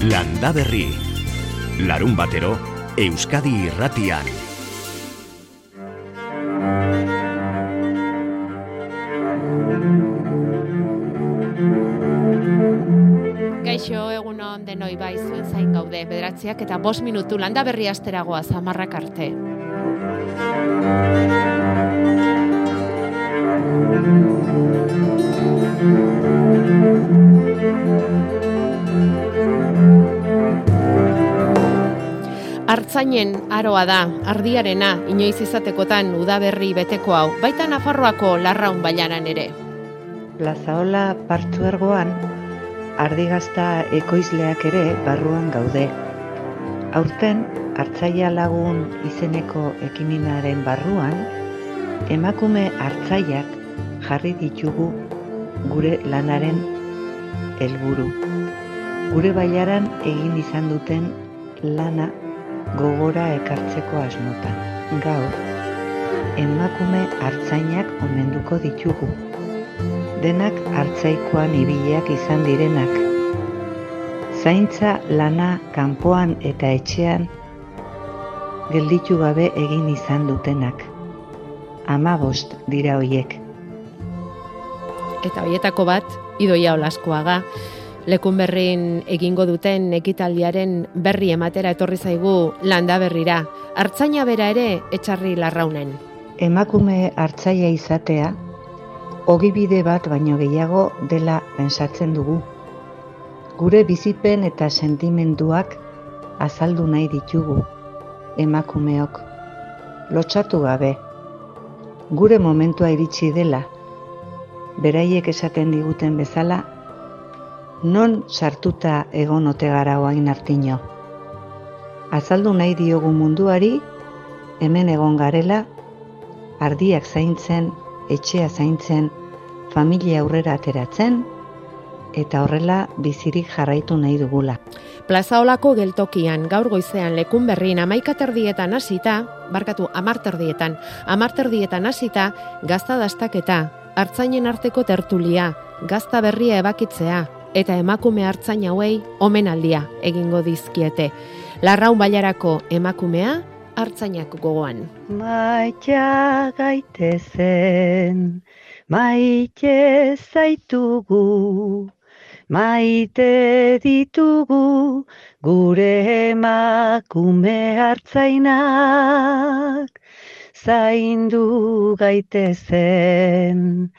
Landa Berri. Larun batero, Euskadi irratian. Gaixo egun on denoi bai zuen zain gaude bederatziak eta bost minutu landa berri asteragoa zamarrak arte. Artzainen aroa da, ardiarena, inoiz izatekotan udaberri beteko hau, baita Nafarroako larraun bailaran ere. Plazaola partzuergoan, ardigazta ekoizleak ere barruan gaude. Aurten, hartzaia lagun izeneko ekiminaren barruan, emakume hartzaiak jarri ditugu gure lanaren helburu. Gure bailaran egin izan duten lana gogora ekartzeko asmotan. Gaur, emakume hartzainak omenduko ditugu. Denak hartzaikoan ibiliak izan direnak. Zaintza lana kanpoan eta etxean gelditu gabe egin izan dutenak. Ama bost dira hoiek. Eta hoietako bat, idoia olaskoaga, lekun berrin egingo duten ekitaldiaren berri ematera etorri zaigu landa berrira. Artzaina bera ere etxarri larraunen. Emakume hartzaia izatea, ogibide bat baino gehiago dela pensatzen dugu. Gure bizipen eta sentimenduak azaldu nahi ditugu, emakumeok, lotxatu gabe. Gure momentua iritsi dela, beraiek esaten diguten bezala, non sartuta egon ote gara oain artino. Azaldu nahi diogu munduari, hemen egon garela, ardiak zaintzen, etxea zaintzen, familia aurrera ateratzen, eta horrela bizirik jarraitu nahi dugula. Plazaolako geltokian gaur goizean lekun berrin amaikaterdietan hasita, barkatu amarterdietan, amarterdietan hasita, gazta dastaketa, hartzainen arteko tertulia, gazta berria ebakitzea, eta emakume hartzain hauei omenaldia egingo dizkiete. Larraun bailarako emakumea hartzainak gogoan. Maitxa gaitezen, maite zaitugu, maite ditugu gure emakume hartzainak, zaindu gaitezen,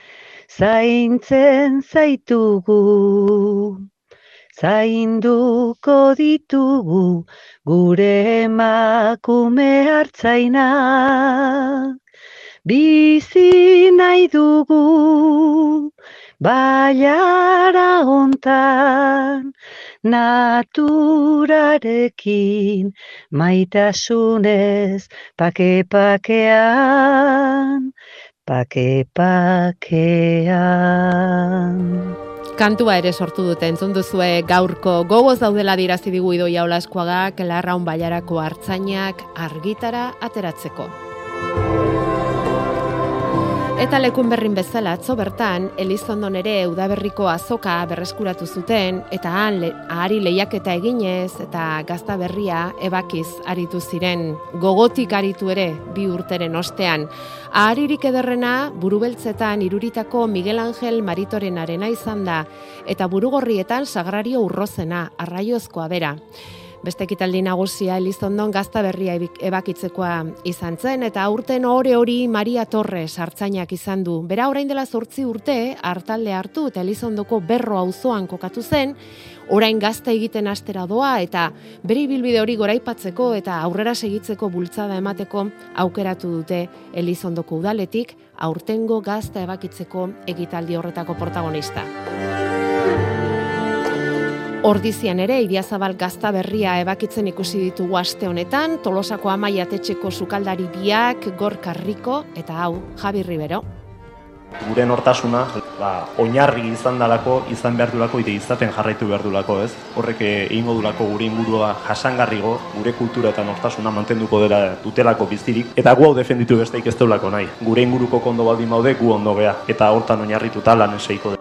zaintzen zaitugu, zainduko ditugu gure emakume hartzainak. Bizi nahi dugu, baiara hontan, naturarekin, maitasunez, pake-pakean, pake-pakean. Kantua ere sortu dute entzun duzue gaurko gogoz daudela dirazi digu idoia olaskoagak larraun bailarako hartzainak argitara ateratzeko. Eta lekun berrin bezala atzo bertan, Elizondon ere udaberriko azoka berreskuratu zuten, eta han le, ahari lehiaketa eginez, eta gazta berria ebakiz aritu ziren, gogotik aritu ere bi urteren ostean. Aharirik ederrena, burubeltzetan iruritako Miguel Angel Maritorenarena izan da, eta burugorrietan sagrario urrozena, arraiozkoa bera. Beste ekitaldi nagusia Elizondon gazta berria ebakitzekoa izan zen, eta aurten ore hori Maria Torres hartzainak izan du. Bera orain dela zortzi urte, hartalde hartu eta Elizondoko berro auzoan kokatu zen, orain gazta egiten astera doa, eta bere bilbide hori goraipatzeko eta aurrera segitzeko bultzada emateko aukeratu dute Elizondoko udaletik, aurtengo gazta ebakitzeko ekitaldi horretako protagonista. Ordizian ere, Idiazabal gazta berria ebakitzen ikusi ditugu aste honetan, Tolosako amaia tetxeko sukaldari biak, gorkarriko, eta hau, Javi Ribero. Gure nortasuna, ba, oinarri izan dalako, izan behar dulako, ite izaten jarraitu behar dulako, ez? Horrek egingo dulako gure ingurua jasangarrigo, gure kultura eta nortasuna mantenduko dela dutelako bizirik, eta gu hau defenditu besteik ez nahi. Gure inguruko kondo baldin baude, gu ondo gea, eta hortan oinarrituta lan eseiko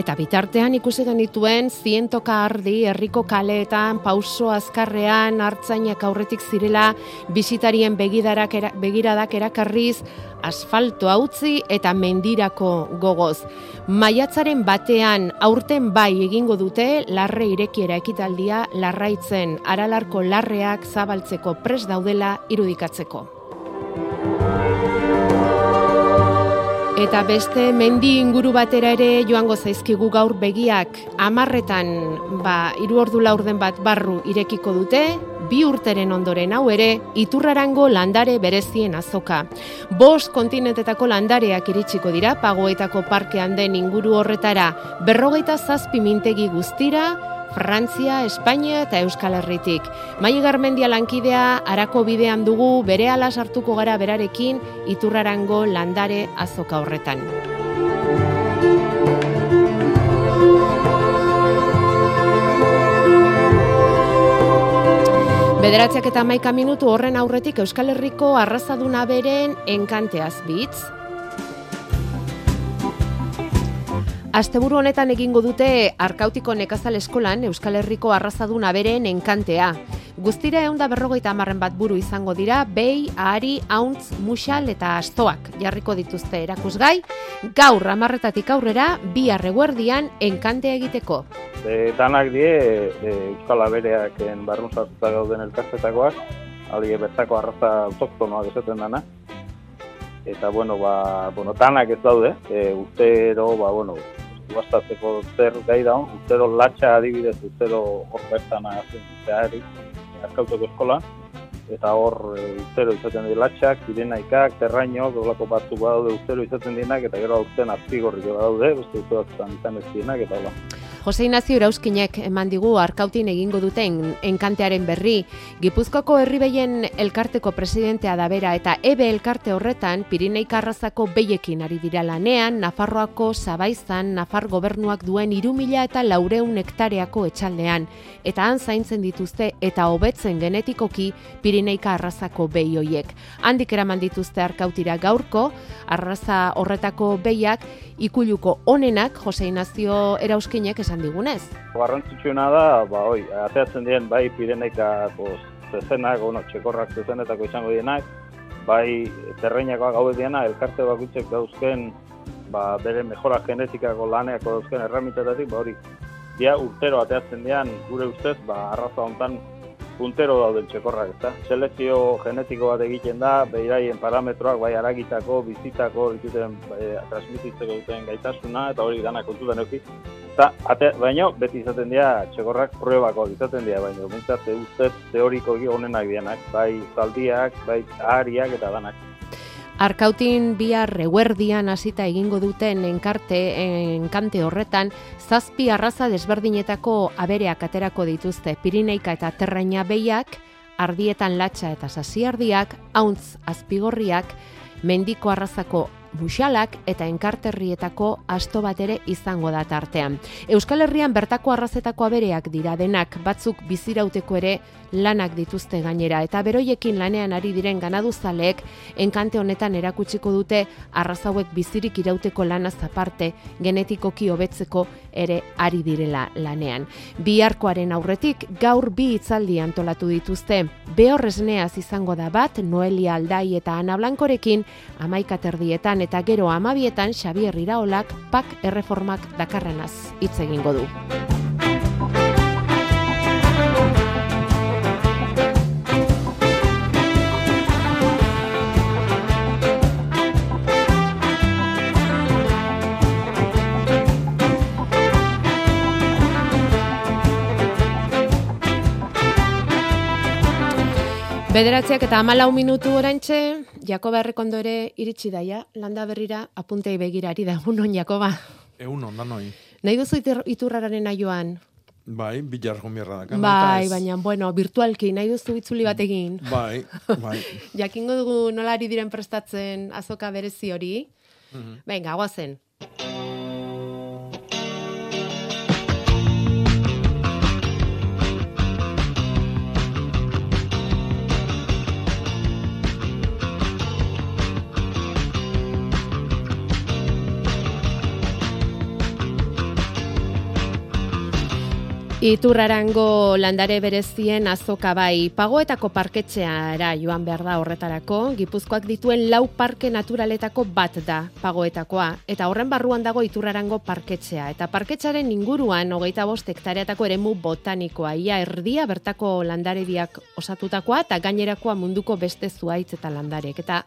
Eta bitartean ikusi genituen zientoka ardi herriko kaleetan, pauso azkarrean, hartzainak aurretik zirela, bisitarien begidarak era, begiradak erakarriz, asfalto utzi eta mendirako gogoz. Maiatzaren batean aurten bai egingo dute larre irekiera ekitaldia larraitzen aralarko larreak zabaltzeko pres daudela irudikatzeko. Eta beste mendi inguru batera ere joango zaizkigu gaur begiak amarretan ba, iru ordu laurden bat barru irekiko dute, bi urteren ondoren hau ere, iturrarango landare berezien azoka. Bos kontinentetako landareak iritsiko dira, pagoetako parkean den inguru horretara, berrogeita zazpi mintegi guztira, Frantzia, Espainia eta Euskal Herritik. Mai Garmendia lankidea arako bidean dugu bere ala sartuko gara berarekin iturrarango landare azoka horretan. Bederatziak eta maika minutu horren aurretik Euskal Herriko arrazaduna beren enkanteaz bitz. Asteburu honetan egingo dute Arkautiko Nekazal Eskolan Euskal Herriko arrazaduna beren enkantea. Guztira eunda berrogeita amarren bat buru izango dira, behi, ahari, hauntz, musal eta astoak jarriko dituzte erakusgai, gaur amarretatik aurrera, bi arreguerdian enkantea egiteko. E, danak die, e, Euskal Abereak barrun sartuta gauden elkastetakoak, ali bertako arraza autoktonoak esaten dana. Eta, bueno, ba, bueno, danak ez daude, e, urtero, ba, bueno, guastatzeko zer gai da, urtero latxa adibidez, urtero hor bertan azien zehari, azkauteko eskola, eta hor e, urtero izaten dira latxak, irenaikak, terraino, gorlako batzuk badaude urtero izaten dienak, eta gero urten azpigorrik badaude, beste urtero izan ez dienak, eta hola. Jose Inazio Irauskinek eman digu arkautin egingo duten enkantearen berri. Gipuzkoako herribeien elkarteko presidentea da bera eta ebe elkarte horretan Pirineika arrazako beiekin ari dira lanean, Nafarroako Zabaizan, Nafar gobernuak duen irumila eta laureun hektareako etxaldean. Eta han zaintzen dituzte eta hobetzen genetikoki Pirineika arrazako behi hoiek. Handik eraman dituzte arkautira gaurko, arraza horretako behiak ikuluko onenak Jose Inazio Erauskinek esan digunez. Garrantzitsuena da, ba, oi, ateatzen dien bai pireneikako zezenak, bueno, txekorrak zezenetako izango dienak, bai terreinakoak gaude diena, elkarte bakutzek dauzken ba, bere mejora genetikako laneako dauzken erramitetatik, ba, hori, dia urtero ateatzen dian, gure ustez, ba, arraza hontan puntero dauden txekorrak, ezta? Selekzio genetiko bat egiten da, behiraien parametroak, bai aragitako, bizitako, dituten, bai, transmititzeko duten gaitasuna, eta hori dana kontutan euki. Eta, ate, baino, beti izaten dira, txekorrak pruebako izaten dira, baino, mintzate ustez teoriko honenak dianak, bai zaldiak, bai ahariak eta danak. Arkautin bihar reguerdian hasita egingo duten enkarte, enkante horretan, zazpi arraza desberdinetako abereak aterako dituzte. Pirineika eta Terraina behiak, ardietan latxa eta sasiardiak, hauntz azpigorriak, mendiko arrazako buxalak eta enkarterrietako asto bat ere izango da tartean. Euskal Herrian bertako arrazetako abereak dira denak batzuk bizirauteko ere lanak dituzte gainera eta beroiekin lanean ari diren ganaduzaleek enkante honetan erakutsiko dute arrazauek bizirik irauteko lanaz aparte genetikoki hobetzeko ere ari direla lanean. Biharkoaren aurretik gaur bi hitzaldi antolatu dituzte. Behorresneaz izango da bat Noelia Aldai eta Ana Blankorekin amaikaterdietan eta gero amabietan Xabier Iraolak pak erreformak dakarrenaz hitz egingo du. Bederatziak eta amalau minutu orantxe, Jakoba errekondo ere iritsi daia, landa berrira apuntei begirari da, unon Jakoba. Egun on, da noi. Nahi duzu iturrararen aioan? Bai, bilar gomierra da. Bai, baina, bueno, virtualki, nahi duzu itzuli bat. Bai, bai. Jakingo dugu nola ari diren prestatzen azoka berezi hori. Mm -hmm. Venga, guazen. Iturrarango landare berezien azoka bai. Pagoetako parketxeara joan behar da horretarako, Gipuzkoak dituen lau parke naturaletako bat da pagoetakoa, eta horren barruan dago Iturrarango parketxea, eta parketxaren inguruan hogeita bost hektareatako eremu botanikoa, ia erdia bertako landarediak osatutakoa, eta gainerakoa munduko beste zuaitz eta landarek. Eta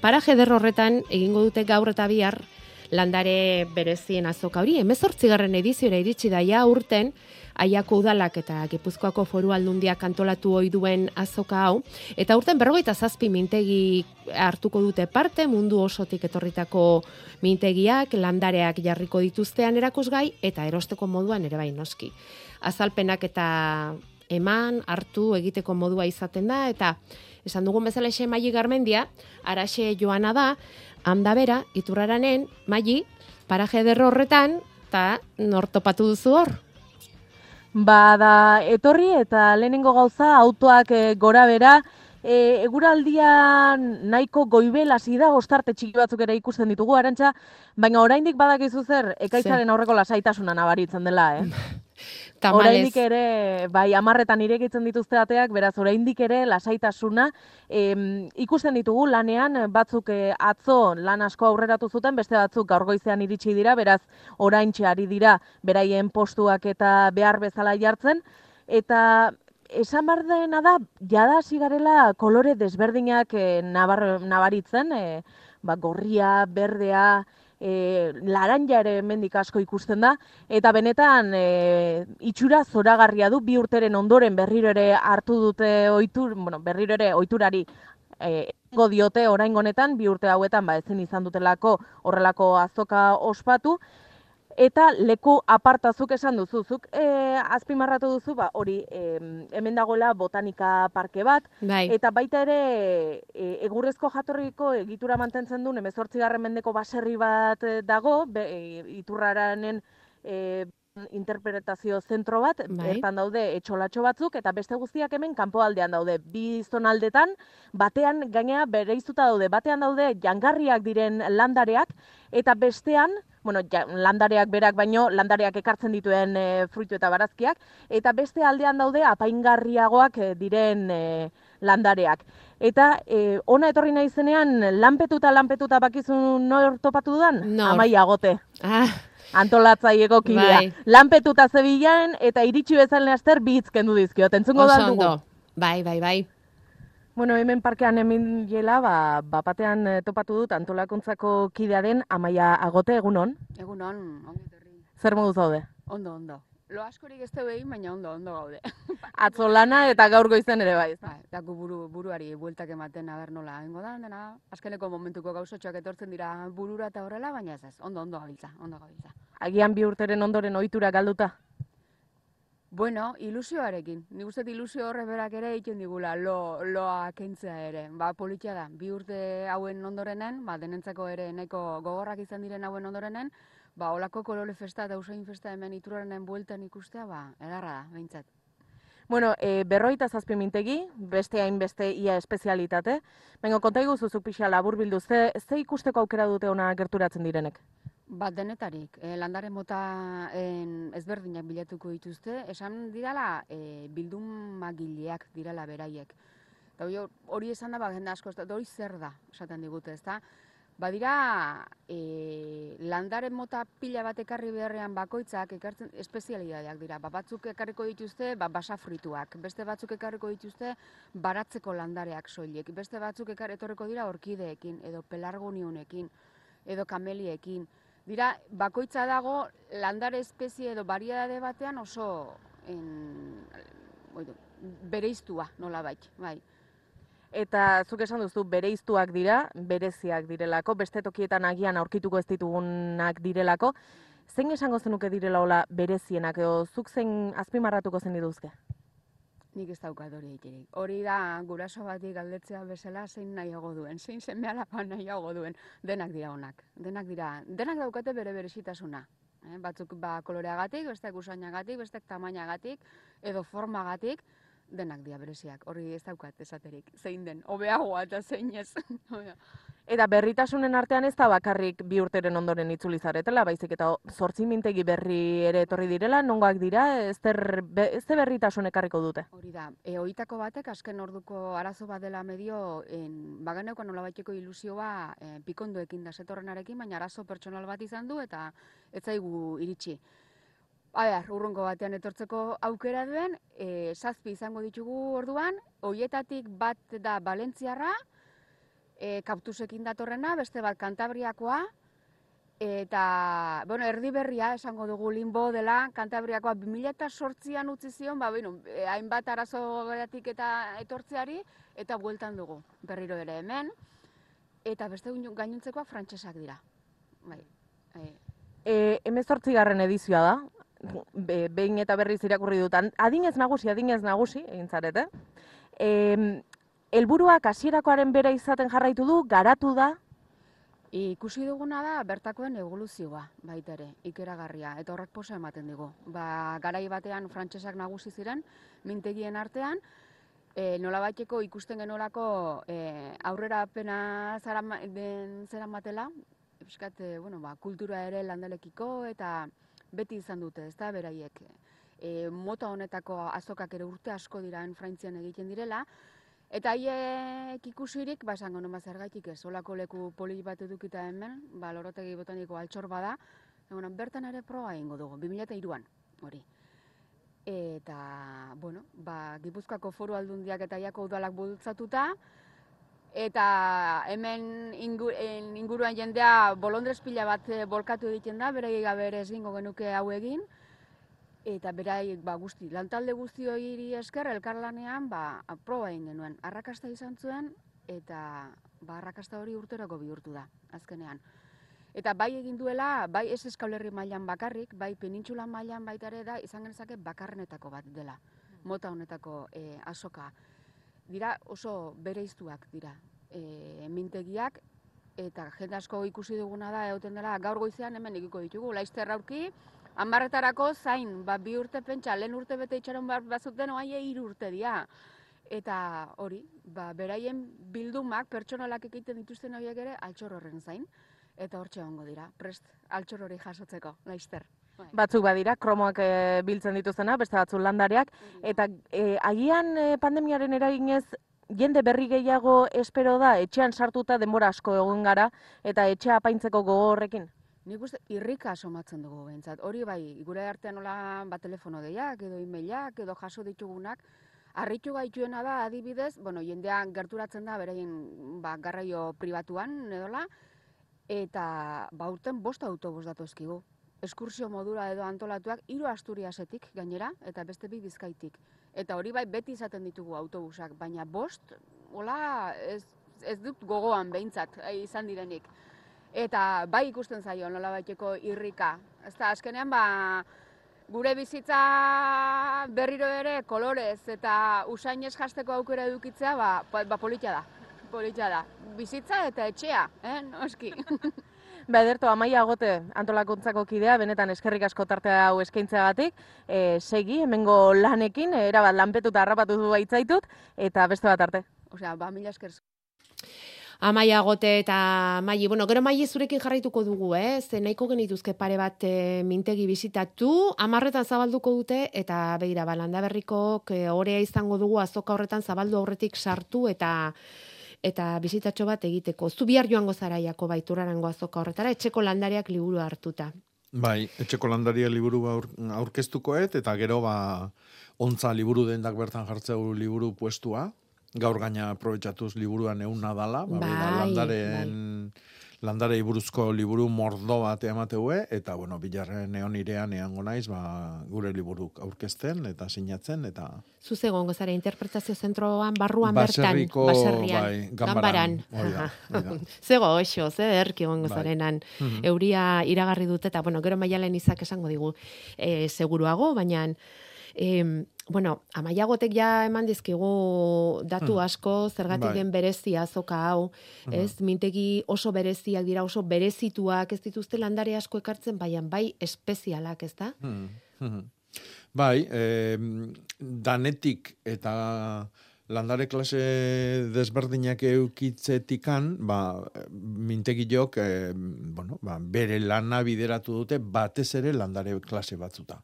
paraje horretan egingo dute gaur eta bihar landare berezien azoka hori, emezortzigarren ediziora iritsi daia urten, aiako udalak eta Gipuzkoako foru aldundiak antolatu ohi duen azoka hau, eta urten berrogeita zazpi mintegi hartuko dute parte, mundu osotik etorritako mintegiak, landareak jarriko dituztean erakusgai, eta erosteko moduan ere bai noski. Azalpenak eta eman, hartu, egiteko modua izaten da, eta esan dugun bezala ese maili garmendia, araxe joana da, handa bera, iturraranen, maili, paraje derro horretan, eta nortopatu duzu hor? Ba, da, etorri eta lehenengo gauza autoak e, gora bera, e, eguraldian nahiko goibel hasi da, ostarte txiki batzuk ere ikusten ditugu, arantza, baina oraindik badakizu zer, ekaitzaren aurreko lasaitasuna nabaritzen dela, eh? Tamalez. Oraindik ere, bai, amarretan irekitzen dituzte ateak, beraz, oraindik ere lasaitasuna em, ikusten ditugu lanean, batzuk eh, atzo lan asko aurreratu zuten, beste batzuk gaur goizean iritsi dira, beraz, oraintxe ari dira beraien postuak eta behar bezala jartzen, eta esan behar dena da, jada hasi garela kolore desberdinak eh, nabar, nabaritzen, eh, ba, gorria, berdea, e, laranja ere hemendik asko ikusten da, eta benetan e, itxura zoragarria du bi urteren ondoren berriro ere hartu dute ohitur, bueno, berriro ere ohiturari e, egingo diote orain honetan bi urte hauetan ba ezin izan dutelako horrelako azoka ospatu eta leku apartazuk esan duzu zuk e, azpimarratu duzu ba hori e, hemen dagoela botanika parke bat Bai. Eta baita ere e, egurrezko jatorriko egitura mantentzen duen 18. mendeko baserri bat eh, dago, be, e, iturraranen e, interpretazio zentro bat, Bai. bertan daude etxolatxo batzuk, eta beste guztiak hemen kanpoaldean daude. Bi zonaldetan, batean gainea bereizuta daude, batean daude jangarriak diren landareak, eta bestean, bueno, ja, landareak berak baino, landareak ekartzen dituen e, fruitu eta barazkiak, eta beste aldean daude apaingarriagoak e, diren e, landareak. Eta e, ona etorri nahi zenean, lanpetuta lanpetuta bakizun nor topatu dudan? Nor? Amaia gote, Ah, antolatzaieko kidea. Bai. Lanpetuta zebilan eta iritsi bezalen aster bi hitz kendu dizkiot. Entzungo da dugu. Bai, bai, bai. Bueno, hemen parkean hemen jela, ba, bapatean eh, topatu dut antolakuntzako kidea den Amaia Agote egunon. Egunon, ongi etorri. Zer modu zaude? Ondo, ondo. Lo askorik ez teu egin, baina ondo, ondo gaude. Atzo lana eta gaur goizen ere bai. Ba, daku buru, buruari bueltak ematen aber nola egingo da, dena, azkeneko momentuko gauzotxoak etortzen dira burura eta horrela, baina ez ez, ondo, ondo gabiltza, ondo gabiltza. Agian bi urteren ondoren ohitura galduta. Bueno, ilusioarekin. Nik uste ilusio horre berak ere egiten digula lo, loa kentzea ere. Ba, politia da. Bi urte hauen ondorenen, ba, denentzako ere nahiko gogorrak izan diren hauen ondorenen, ba, olako kolore festa eta usain festa hemen iturraren bueltan ikustea, ba, edarra da, behintzat. Bueno, e, berroita zazpi mintegi, beste hainbeste ia espezialitate. Baina konta iguzu zuk pixa labur bildu, ze, ze ikusteko aukera dute ona gerturatzen direnek? Bat denetarik, e, landare mota en, ezberdinak bilatuko dituzte, esan didala e, bildumagileak direla beraiek. Eta hori- esan da, ba, jende asko, ez da, hori zer da, esaten digute, ezta? Badira, e, landare mota pila bat ekarri beharrean bakoitzak ekartzen espezialidadeak dira. Ba, batzuk ekarriko dituzte ba, basafrituak, beste batzuk ekarriko dituzte baratzeko landareak soilik, beste batzuk ekar etorriko dira orkideekin, edo pelargonionekin, edo kameliekin. Dira, bakoitza dago landare espezie edo variedade batean oso en, oidu, bereiztua nola bai. Eta zuk esan duzu bereiztuak dira, bereziak direlako, beste tokietan agian aurkituko ez ditugunak direlako. Zein esango zenuke direla hola berezienak edo zuk zein azpimarratuko zen dituzke? Nik ez daukat hori egiterik. Hori da guraso bati galdetzea bezala zein nahiago duen, zein seme alaba nahiago duen. Denak dira onak. Denak dira, denak daukate bere berezitasuna. Eh? Batzuk ba koloreagatik, bestek usainagatik, bestek tamainagatik edo formagatik. Denak dia bereziak, hori ez daukat esaterik, zein den, hobeagoa eta zein ez. Eta berritasunen artean ez da bakarrik bi urteren ondoren itzuli zaretela, baizik eta zortzi mintegi berri ere etorri direla, nongoak dira, ez der, be, ez der berritasun ekarriko dute. Hori da, e, oitako batek azken orduko arazo bat dela medio, en, bageneukan nola baiteko ilusioa e, pikondoekin da zetorrenarekin, baina arazo pertsonal bat izan du eta ez zaigu iritsi. Aba, urrungo batean etortzeko aukera duen, e, zazpi izango ditugu orduan, hoietatik bat da Valentziarra, e, kaptusekin datorrena, beste bat Kantabriakoa, eta, bueno, erdi berria esango dugu limbo dela, Kantabriakoa 2008an utzi zion, ba, bueno, e, hainbat arazo geratik eta etortzeari, eta bueltan dugu, berriro ere hemen, eta beste gainontzekoak frantsesak dira. Bai, bai. E, garren edizioa da, be, behin eta berriz irakurri dut. Adinez nagusi, adinez nagusi, egin zarete. E, elburuak hasierakoaren bera izaten jarraitu du, garatu da, Ikusi duguna da bertakoen evoluzioa baita ere, ikeragarria, eta horrek posa ematen digu. Ba, garai batean frantsesak nagusi ziren, mintegien artean, e, nola baiteko ikusten genolako e, aurrera pena zara, den zera matela, e, bueno, ba, kultura ere landalekiko eta beti izan dute, ez da, beraiek. E, mota honetako azokak ere urte asko diraen frantzian egiten direla, Eta haiek ikusirik, ba, esango noma zergaitik ez, olako leku poli bat edukita hemen, ba, lorotegi botaniko altxor bada, Egon, bertan ere proa egingo dugu, 2002an, hori. Eta, bueno, ba, Gipuzkoako foru aldundiak eta iako udalak bultzatuta, eta hemen inguruan jendea bolondrez pila bat eh, bolkatu egiten da, bere gabe ere ezingo genuke hau egin, eta berai ba guzti lantalde guzti hori esker elkarlanean ba proba egin genuen. Arrakasta izan zuen eta ba arrakasta hori urterako bihurtu da azkenean. Eta bai egin duela bai ez eskaulerri mailan bakarrik bai penintsulan mailan baita ere da izan genezake bakarrenetako bat dela. Mota honetako e, asoka dira oso bereiztuak dira e, mintegiak eta jende asko ikusi duguna da egoten dela gaur goizean hemen egiko ditugu laister aurki Amarretarako zain, ba, bi urte pentsa, lehen urte bete itxaron bat bazuten oaie hiru urte dia. Eta hori, ba, beraien bildumak, pertsonalak egiten dituzten horiek ere, altxor horren zain. Eta hortxe hongo dira, prest, altxor hori jasotzeko, laizter. Bai. Batzuk badira, kromoak e, biltzen dituzena, beste batzuk landareak. Eta e, agian e, pandemiaren eraginez, jende berri gehiago espero da, etxean sartuta denbora asko egon gara, eta etxea apaintzeko gogorrekin? Nik uste irrika somatzen dugu behintzat. Hori bai, gure artean nola bat telefono deiak, edo emailak, edo jaso ditugunak. Arritu gaituena da adibidez, bueno, jendean gerturatzen da beraien ba, garraio pribatuan, edola, eta bauten bost autobus datozkigu. Eskursio modura edo antolatuak hiru Asturiasetik gainera eta beste bi Bizkaitik. Eta hori bai beti izaten ditugu autobusak, baina bost hola ez, ez dut gogoan behintzat eh, izan direnik eta bai ikusten zaio nola baiteko irrika. Ez da, azkenean, ba, gure bizitza berriro ere kolorez eta usainez jasteko aukera edukitzea, ba, ba politia da. Politia da. Bizitza eta etxea, eh, noski. Ba, ederto, amaia agote antolakuntzako kidea, benetan eskerrik asko tartea hau eskaintzeagatik. E, segi, hemengo lanekin, erabat lanpetuta harrapatu du baitzaitut, eta beste bat arte. Osea, ba, mila esker Amaia gote eta maili, bueno, gero maili zurekin jarraituko dugu, eh? Ze nahiko genituzke pare bat e, mintegi bizitatu, amarretan zabalduko dute, eta behira, balanda berriko, orea izango dugu azoka horretan zabaldu aurretik sartu, eta eta bizitatxo bat egiteko. Zu bihar joango zaraiako baiturarango azoka horretara, etxeko landariak liburu hartuta. Bai, etxeko landaria liburu aur, aurkeztukoet, eta gero ba, ontza liburu dendak bertan jartzeu liburu puestua, gaur gaina aprobetxatuz liburuan egun nadala, ba, bai, landaren, bai. Landarei buruzko liburu mordo bat emateue, eta, bueno, bilarren neon irean eango naiz, ba, gure liburuk aurkezten, eta sinatzen, eta... Zuze gongo zara, interpretazio zentroan barruan bertan, baserrian, bai, gambaran. Zego, oixo, ze erki gongo bai. zarenan, mhm. euria iragarri dut, eta, bueno, gero maialen izak esango digu, e, seguruago, baina... E, bueno, amaiagotek ja eman dizkigu datu hmm. asko, zergatik bai. den berezia azoka hau, hmm. ez? Mintegi oso bereziak dira, oso berezituak, ez dituzte landare asko ekartzen, baian bai espezialak, ez da? Hmm. Bai, e, danetik eta landare klase desberdinak eukitzetikan, ba, mintegilok, e, bueno, ba, bere lana bideratu dute batez ere landare klase batzuta.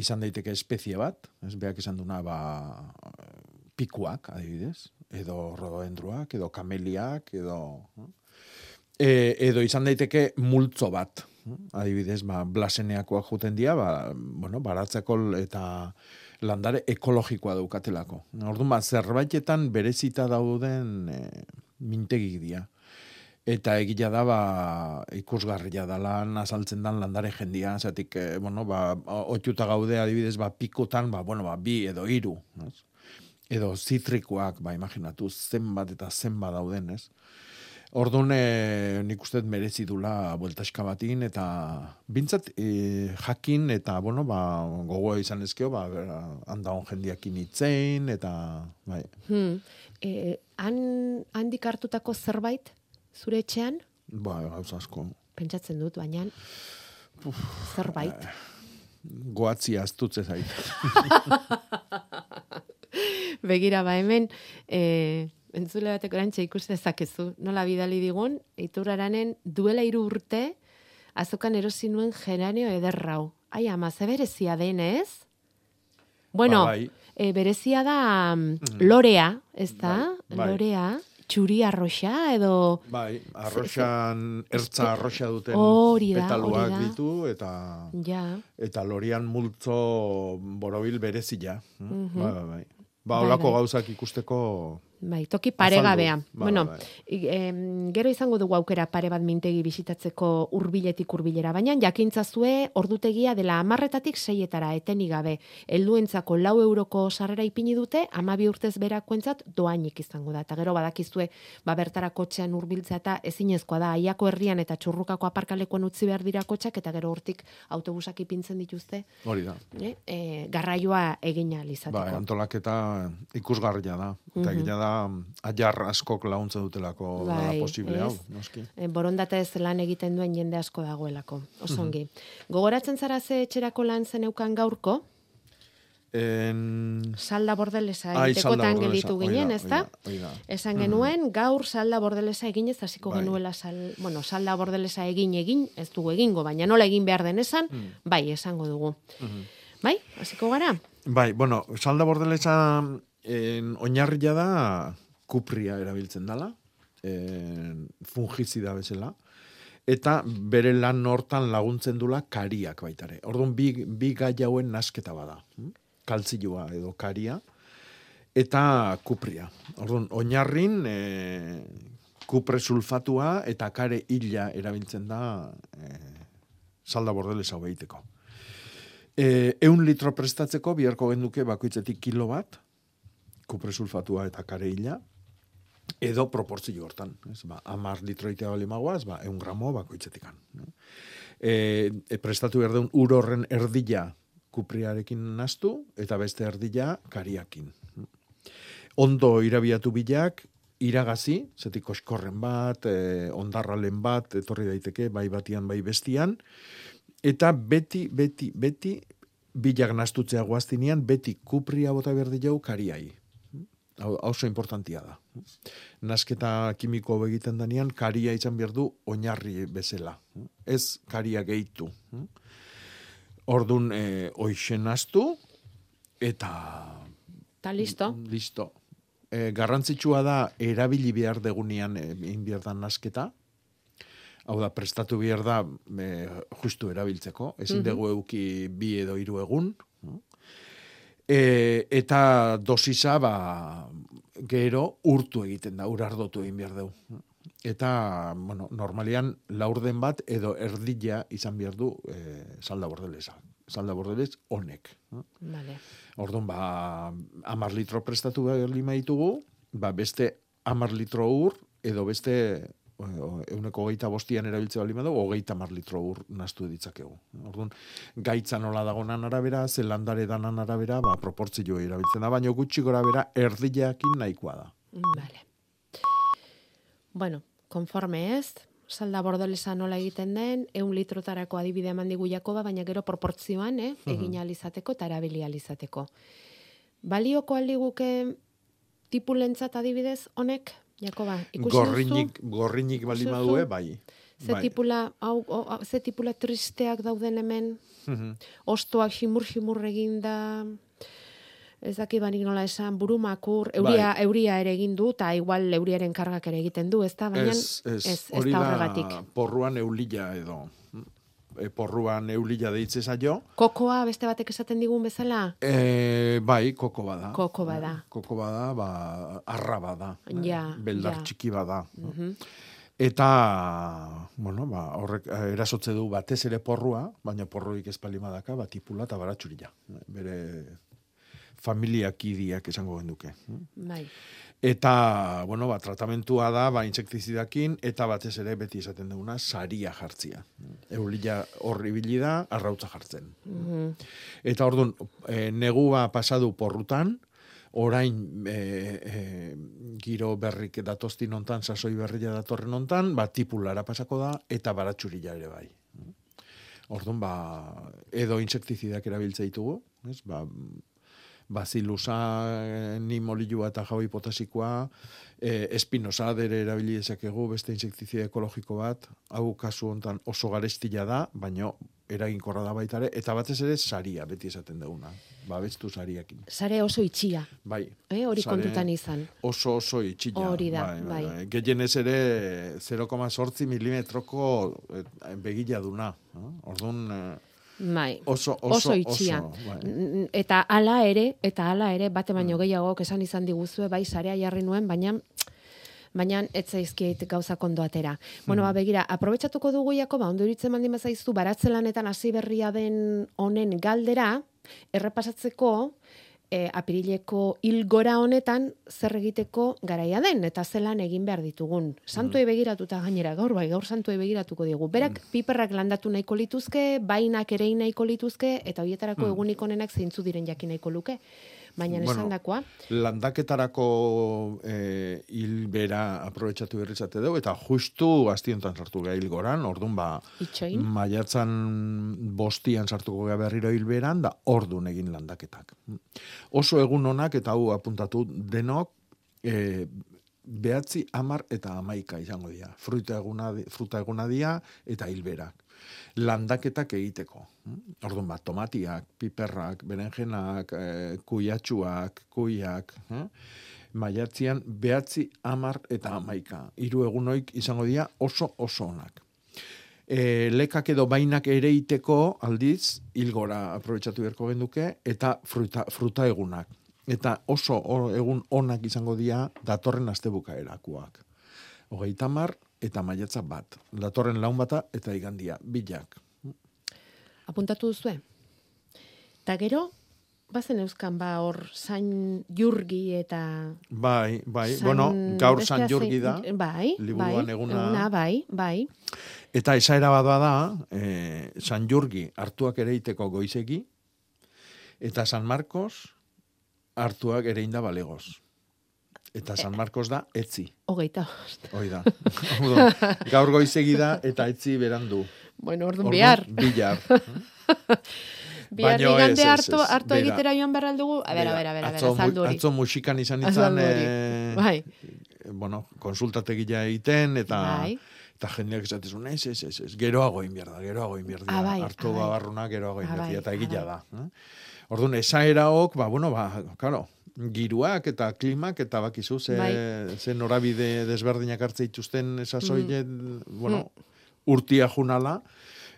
Izan daiteke espezie bat, ez beak izan duna, ba, pikuak, adibidez, edo rodoendruak, edo kameliak, edo... E, edo izan daiteke multzo bat, adibidez, ba, blaseneakoak juten dia, ba, bueno, baratzeko eta landare ekologikoa daukatelako. Orduan, ba, zerbaitetan berezita dauden e, mintegik dia. Eta egila da, ba, ikusgarria dala, azaltzen dan landare jendia, zatik, e, bueno, ba, otxuta gaude adibidez, ba, pikotan, ba, bueno, ba, bi edo hiru, edo zitrikoak, ba, imaginatu, zenbat eta zenbat dauden, ez? Orduan, e, nik uste merezi dula bueltaska batin, eta bintzat e, jakin, eta, bueno, ba, gogoa izan ezkeo, ba, handa hon jendiakin itzein, eta, bai. Hmm. E, han, handik hartutako zerbait, zure etxean? Ba, gauza asko. Pentsatzen dut, baina, zerbait. Eh, goatzi astutze zait. Begira, ba, hemen, e, entzule bateko erantxe ikuste zakezu. Nola bidali digun, eituraranen duela hiru urte, azokan erosi nuen geranio ederrau. Ai, ama, ze berezia denez? Bueno, Ba, bai. e, berezia da mm, lorea, ez da? Bai, bai. Lorea, txuri arroxa edo... Bai, arroxan, ertza arroxa duten Hori da, petaluak hori da. ditu, eta Ja, eta lorian multzo borobil berezia. Mhm. Bai, bai, bai. Ba, Bai, olako bai. gauzak ikusteko... bai, toki paregabea. Azaldu. Bai, bueno, bai. em, gero izango dugu aukera pare bat mintegi bisitatzeko hurbiletik hurbilera, baina jakintzazue ordutegia dela amarretatik seietara etenik gabe. Helduentzako lau euroko sarrera ipini dute, amabi urtez berakoentzat doainik izango da. Eta gero badakizue, ba bertara kotxean hurbiltzea eta ezinezkoa da, aiako herrian eta txurrukako aparkalekuan utzi behar dira kotxak, eta gero hortik autobusak ipintzen dituzte, Hori da. eh, e, garraioa egina Ba, izateko. antolaketa ikusgarria da. Eta Mhm. egina da, ajar askok laguntzen dutelako Bai, posible hau, ez? noski. E, borondatez lan egiten duen jende asko dagoelako. Osongi. Gogoratzen zara ze etxerako lan zeneukan gaurko? En... Salda bordelesa egitekotan hori da, ginen, ezta? da. Esan genuen, gaur salda bordelesa eginez hasiko Bai. genuela sal, bueno, salda bordelesa egin egin, ez dugu egingo, baina nola egin behar den esan, Mm. bai, esango dugu. Bai, hasiko gara? Bai, bueno, salda bordelesa en, oinarria da kupria erabiltzen dela, en, fungizida bezala, eta bere lan hortan laguntzen dula kariak baitare. Orduan, bi, bi gai hauen nasketa bada. hm? Kaltzilua edo karia, eta kupria. Orduan, oinarrin e, kupre sulfatua eta kare hila erabiltzen da e, salda bordelesa hau egiteko. E, eun litro prestatzeko biharko genduke bakoitzetik kilo bat, kupre sulfatua eta kare hila, edo proportzio hortan. Ez, ba, amar litro itea bali magoaz, ba, eun gramo bakoitzetikan. E, e, prestatu behar deun ur horren erdila kupriarekin nastu, eta beste erdila kariakin. Ondo irabiatu bilak, iragazi, zetik oskorren bat, e, ondarralen bat, etorri daiteke, bai batian, bai bestian, eta beti, beti, beti, bilak nastutzea guaztinean, beti kupria bota berdi jau kariai. Oso importantia da. Nasketa kimiko egiten danean, karia izan behar du oinarri bezala. Ez karia gehitu. Ordun e, oixen nastu, eta Ta listo? Listo. E, garrantzitsua da erabili behar degunean e, egin behar da nasketa. Hau da, prestatu behar da e, justu erabiltzeko. Ezin Mhm. dugu euki bi edo hiru egun. E, eta dosisa, ba, gero urtu egiten da, urardotu egin behar dugu. Eta, bueno, normalian laurden bat edo erdila izan behar du e, salda bordelesa. Salda bordelez honek. Vale. Orduan, ba, amar litro prestatu behar lima ditugu, ba, beste amar litro ur, edo beste euneko hogeita bostian erabiltze bali du, hogeita amar litro ur nastu ditzakegu. Orduan, gaitza nola dagonan arabera, zelandare danan arabera, ba, proportzio erabiltzen da, baina gutxi gora bera, erdileakin nahikoa da. Vale. Bueno, konforme ez, salda bordelesa nola egiten den, eun litrotarako adibide eman digu Jakoba, baina gero proportzioan, eh, egin alizateko eta erabili alizateko. Balioko aldiguke tipulentzat adibidez honek, Jakoba, ikusi duzu? Gorrinik, gorrinik madue, duzu? bai. Ze bai. tipula, hau, hau, ze tipula tristeak dauden hemen, Mhm. ostoak ximur-ximur eginda, ez daki banik nola esan, burumakur, euria, euria ere egin du, eta igual euriaren kargak ere egiten du, ezta? Baina ez, ez, ez, ez da da horregatik. porruan eulila edo. E, porruan eulila deitze zaio. Kokoa beste batek esaten digun bezala? E, bai, koko bada. Koko bada. Koko bada, ba, arra bada. Ja, Beldar ja. txiki bada. Mhm. Eta, bueno, ba, horrek eh, erasotze du batez ere porrua, baina porruik ez palimadaka, bat tipula eta baratxurila. Bere familiak idiak esango genduke. Bai. Eta, bueno, ba, tratamentua da, ba, insektizidakin, eta batez ere beti esaten duguna, saria jartzia. Eulila horri ibili da, arrautza jartzen. Mhm. Eta orduan, e, negua pasadu porrutan, orain e, e, giro berrik datoztin ontan, sasoi berria datorren ontan, ba, tipulara pasako da, eta baratxurila ere bai. Orduan, ba, edo insektizidak erabiltza ditugu, ez? Ba, bazilusa, nimolilua eta jaui potasikoa, e, espinosa dere erabili dezakegu beste insektizida ekologiko bat, hau kasu hontan oso garestila da, baino eraginkorra da baita ere, eta batez ere saria beti esaten duguna, babestu sariakin. Sare oso itxia, Bai, eh? hori kontutan izan. oso oso itxila. Hori da, bai. Gehienez ere 0,8 milimetroko eh, begila duna. eh? Orduan, eh, Bai. oso, oso, oso itxia. oso, bai. Eta hala ere, eta hala ere, bate baino Mm. gehiago esan izan diguzue, bai, sarea jarri nuen, baina baina ez zaizkiet gauza kondo atera. Bueno, Mm. ba, begira, aprobetsatuko dugu jako, ba, ondo iritzen mandin bazaizu, baratzelanetan hasi berria den honen galdera, errepasatzeko, e, apirileko hilgora honetan zer egiteko garaia den, eta zelan egin behar ditugun. Santuei begiratuta gainera, gaur bai, gaur santuei begiratuko digu. Berak piperrak landatu nahiko lituzke, bainak ere nahiko lituzke, eta horietarako Mm. egunik onenak zeintzu diren jakin nahiko luke. Baina Bueno, esan dakoa, landaketarako e, hilbera aprobetsatu berrizate dugu, eta justu astiontan sartu geha hilgoran, orduan ba, itxoin, maiatzan bostian sartuko geha berriro hilberan, da ordun egin landaketak. Oso egun honak, eta hau apuntatu denok, e, behatzi amar eta amaika izango dira. Fruta eguna, fruta eguna dira eta hilberak. Landaketak egiteko. Orduan bat, tomatiak, piperrak, berenjenak, e, kuiatxuak, kuiak, eh? maiatzian behatzi amar eta amaika. Hiru egunoik izango dira oso oso onak. E, lekak edo bainak ere iteko aldiz, hilgora aprobetsatu beharko genduke, eta fruta, fruta egunak. Eta oso o- egun onak izango dira datorren astebukaerakoak. Hogeita mar eta maiatza bat. Datorren laun bata eta igandia, bilak. apuntatu duzue. Ta gero, bazen euskan ba hor San Jurgi eta Bai, bai, San- bueno, gaur San zein- da, Bai, liburuan bai, eguna- bai, bai. Eta esaera bat da, e, San Jurgi hartuak ere iteko goizegi, eta San Marcos hartuak ere inda balegoz. Eta San Marcos da etzi, Hogeita. hoi da. Gaur goizegi da eta etzi berandu. Bueno, orduan bihar. Bihar. Bihar Baino igande ez, ez, hartu, bera. egitera joan behar aldugu. A ber, a ber, a ber, a ber, atzo, azaldu hori. atzo musikan izan izan, eh, Bai, bueno, konsultategia egiten, eta bai. eta jendeak esatezun, ez, ez, ez, ez, geroago inbierda, geroago inbierda. Ah, bai, hartu ah, bai. babarruna geroago Ah, inbierda, bai, eta ah, egila bai. da. Eh? Orduan, esaeraok, ba, bueno, ba, claro, giruak eta klimak eta bakizu ze, Bai. ze norabide desberdinak hartze dituzten esazoile, Mm. bueno, urtia junala,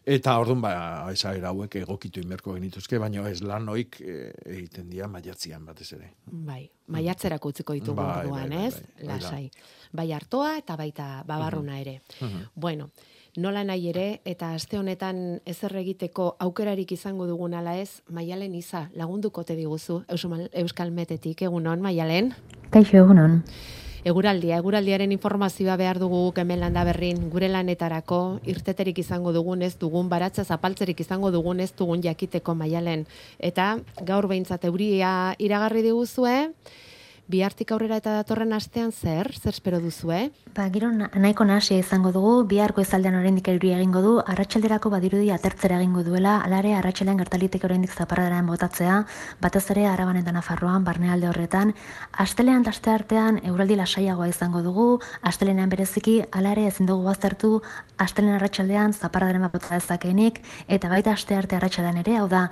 eta orduan ba, esaera hauek egokitu inberko genituzke, baina ez lan oik e, egiten dira maiatzian batez ere. Bai, maiatzerako utziko ditugu Bai, orduan, bai, bai, ez? bai, da. Lasai. Bai hartoa eta baita babarruna ere. Mhm. Bueno, nola nahi ere, eta aste honetan ezer egiteko aukerarik izango dugun ala ez, Maialen Iza, lagunduko te diguzu, Euskal Metetik, egunon, Maialen? Kaixo egunon. Eguraldia, eguraldiaren informazioa behar dugu hemen landa berrin, gure lanetarako, irteterik izango dugun ez dugun, baratza zapaltzerik izango dugun ez dugun jakiteko maialen. Eta gaur behintzat euria iragarri diguzue, Bihartik aurrera eta datorren astean zer? Zer espero duzu, eh? Ba, giro na- nahiko nahasia izango dugu, biharko izaldean oraindik euria egingo du, arratsalderako badirudi atertzera egingo duela, alare arratsaldean gertaliteke oraindik zaparradaren botatzea, batez ere araban eta nafarroan, barnealde horretan, astelean eta asteartean euraldi lasaiagoa izango dugu, astelenean bereziki, alare ezin dugu baztertu, astelen arratsaldean zaparradaren bat bota dezakeenik, eta baita astearte arratsaldean ere, hau da,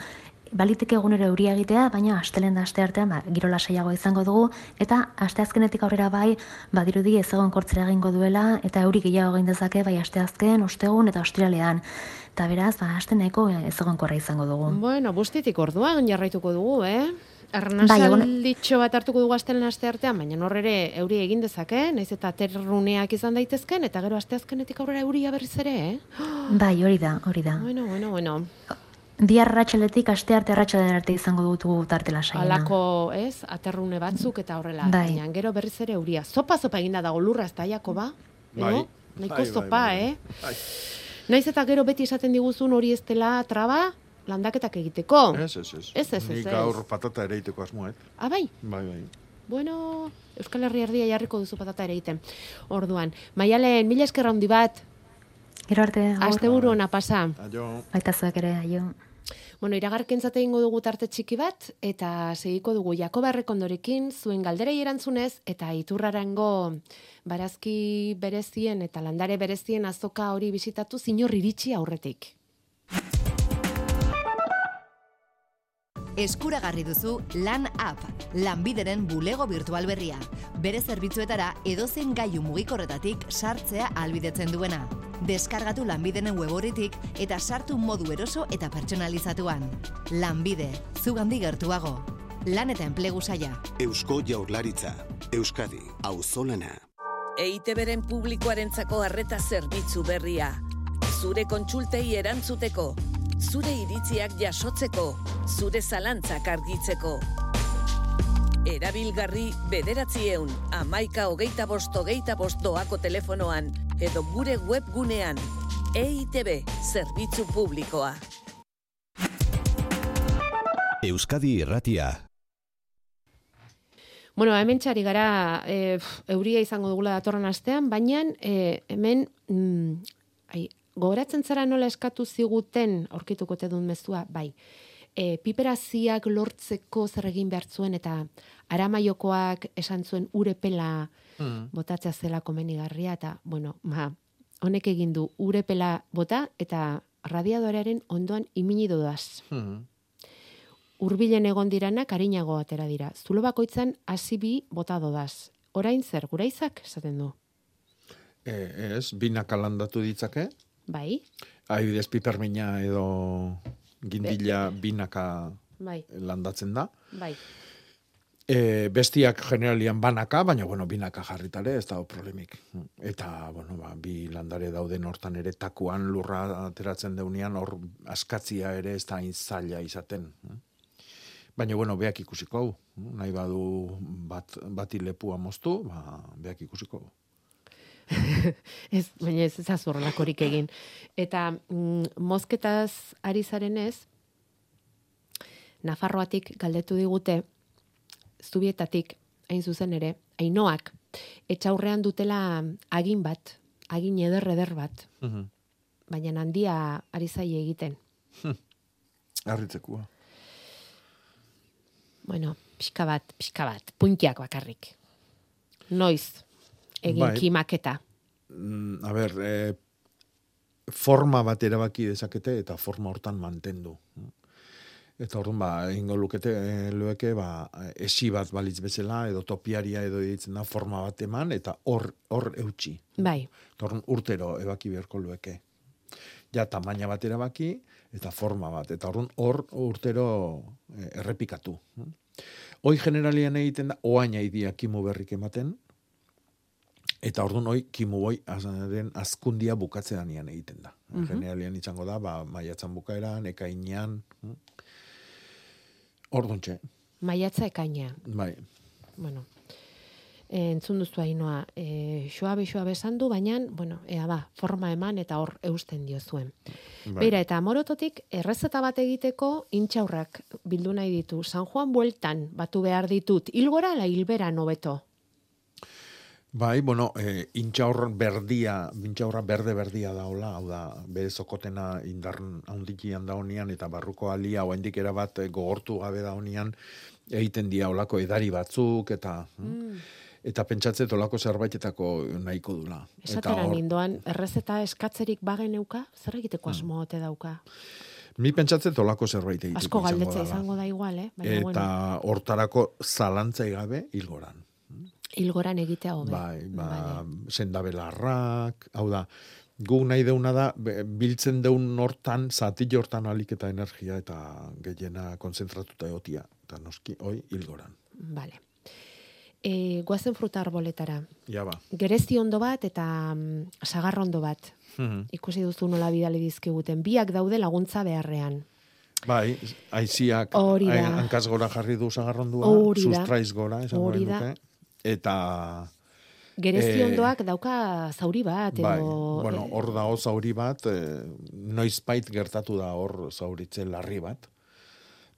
baliteke egunero euria egitea, baina astelen da asteartean ba, giro lasaiagoa izango dugu, eta asteazkenetik aurrera bai, badirudi ez egon kortzera egingo duela, eta euri gehiago egin dezake bai asteazken, ostegun eta ostiralean. Eta beraz, ba, aste nahiko ez egonkorra izango dugu. Bueno, bustitik orduan jarraituko dugu, eh? Bai, Arnasalditxo bat hartuko dugu astelen aste artean, baina hor ere euri egin dezake, naiz eta terruneak izan daitezken, eta gero asteazkenetik aurrera euria berriz ere, eh? Bai, hori da, hori da. Bueno, bueno, bueno. Bihar arratsaletik astearte arratsalen arte izango dugu tarte lasaiena. Alako, ez, aterrune batzuk eta horrela. Bai. Baina gero berriz ere euria. Zopa zopa eginda dago lurra ez da Jakoba? Bai. Edo? Nahiko Bai, bai, zopa, bai, eh? bai. Naiz eta gero beti esaten diguzun hori ez dela traba landaketak egiteko. Ez, ez, ez. Ez, ez, ez, Nik gaur patata ere iteko asmoet. Ah, bai? Bai, bai. Bueno, Euskal Herria erdia jarriko duzu patata ere egiten. Orduan, Maialen, mila esker handi bat, Gero arte, agur. asteburu ona pasa. Aio. Baita zuek ere, aio. Bueno, iragarkentzat egingo dugu tarte txiki bat, eta segiko dugu Jakoba Errekondorekin, zuen galderei erantzunez, eta iturrarango barazki berezien eta landare berezien azoka hori bisitatu zinor iritsi aurretik. Eskuragarri duzu Lan App, lanbideren bulego virtual berria. Bere zerbitzuetara edozen gaiu mugikorretatik sartzea albidetzen duena. Deskargatu lanbidenen weboritik eta sartu modu eroso eta pertsonalizatuan. Lanbide, zugandi gertuago. Lan eta enplegu saia. Eusko Jaurlaritza, Euskadi, auzolana. EITBren publikoarentzako arreta zerbitzu berria. Zure kontsultei erantzuteko, zure iritziak jasotzeko, zure zalantzak argitzeko. Erabilgarri bederatzieun, amaika hogeita bost hogeita bost doako telefonoan, edo gure webgunean. EITB, zerbitzu publikoa. Euskadi Irratia. Bueno, hemen txari gara e, euria izango dugula datorren astean, baina e, hemen mm, ai, gogoratzen zara nola eskatu ziguten aurkituko te duen mezua, bai. E, piperaziak lortzeko zer egin behar zuen eta aramaiokoak esan zuen urepela Mm. botatzea zela komenigarria eta, bueno, ma, honek egin du urepela bota eta radiadorearen ondoan imini dudaz. Hmm. Urbilen egon diranak arinago atera dira. Zulo bakoitzan hasi bi bota dodaz. Orain zer, guraizak esaten du. E, ez, binak landatu ditzake. Bai, Adibidez pipermina edo gindila binaka bai, landatzen da. bai. E, bestiak generalian banaka, baina bueno, binaka jarritare ez dago problemik. Eta, bueno, ba, bi landare dauden hortan ere takuan lurra ateratzen deunean hor askatzia ere ez da hain zaila izaten. Baina, bueno, beak ikusiko hau. Nahi badu bat, bati lepua moztu, ba, beak ikusiko hau. ez, baina ez ezazu horrelakorik egin. Eta mm, mozketaz ari zarenez, Nafarroatik galdetu digute, zubietatik, hain zuzen ere, ainoak, etxaurrean dutela agin bat, agin eder eder bat, Mhm. baina handia ari zaie egiten. Arritzekoa. Bueno, pixka bat, pixka bat, puntiak bakarrik. Noiz, egin Bai. kimaketa. Mm, a ber, e, forma bat erabaki dezakete eta forma hortan mantendu. Eta orduan ba, egingo lukete e, lueke ba, esi bat balitz bezala edo topiaria edo ditzen da forma bat eman eta hor hor eutxi. Bai, orduan urtero ebaki beharko lueke. Ja tamaina bat erabaki eta forma bat. Eta orduan hor urtero e, errepikatu. Hoi generalian egiten da, oain aidia kimu berrik ematen, eta orduan hoi kimu hoi azaren azkundia bukatzean egiten da. Mhm. Generalian izango da, ba, maiatzan bukaeran, ekainean, hm? orduan txe, maiatza ekaina. bai. Bueno. E, entzun duzu hainoa, e, xoabe xoabe esan du, baina, bueno, ea ba, forma eman eta hor eusten dio zuen. Bai. Beira, eta amorototik, errezeta bat egiteko intxaurrak bildu nahi ditu. San Juan bueltan batu behar ditut, hilgora la hilbera nobeto. Bai, bueno, e, intxaur berdia, intxaurra berde berdia daola, hau da, bere zokotena indar handikian da honian, eta barruko alia, oendik bat eh, gogortu gabe da honian, egiten dia olako edari batzuk, eta... Mm. Eta pentsatzet olako zerbaitetako nahiko dula. Esatera hor- nindoan, errezeta eskatzerik bageneuka, zer egiteko Mm. asmo ote dauka? Ni pentsatzet olako zerbait egiteko Asko galdetza dela. izango da igual, eh? Baina, Eta bueno, hortarako zalantzai gabe hilgoran. Hilgoran egitea hobe. Bai, ba, sendabelarrak, hau da, gu nahi deuna da, biltzen deun hortan, zati hortan alik eta energia eta gehiena konzentratuta egotia. Eta noski, hoi, hilgoran. Vale. E, guazen fruta arboletara. Ja ba. Gerezi ondo bat eta mm, sagarrondo bat. Mhm. Ikusi duzu nola bidali dizkiguten. Biak daude laguntza beharrean. Bai, aiziak ai- hankaz gora jarri du da. sustraiz gora, esango Hori da. Eta... Gerezi Eh, ondoak dauka zauri bat, edo... Bai, bueno, eh, hor dago zauri bat, eh, noizbait gertatu da hor zauritze larri bat.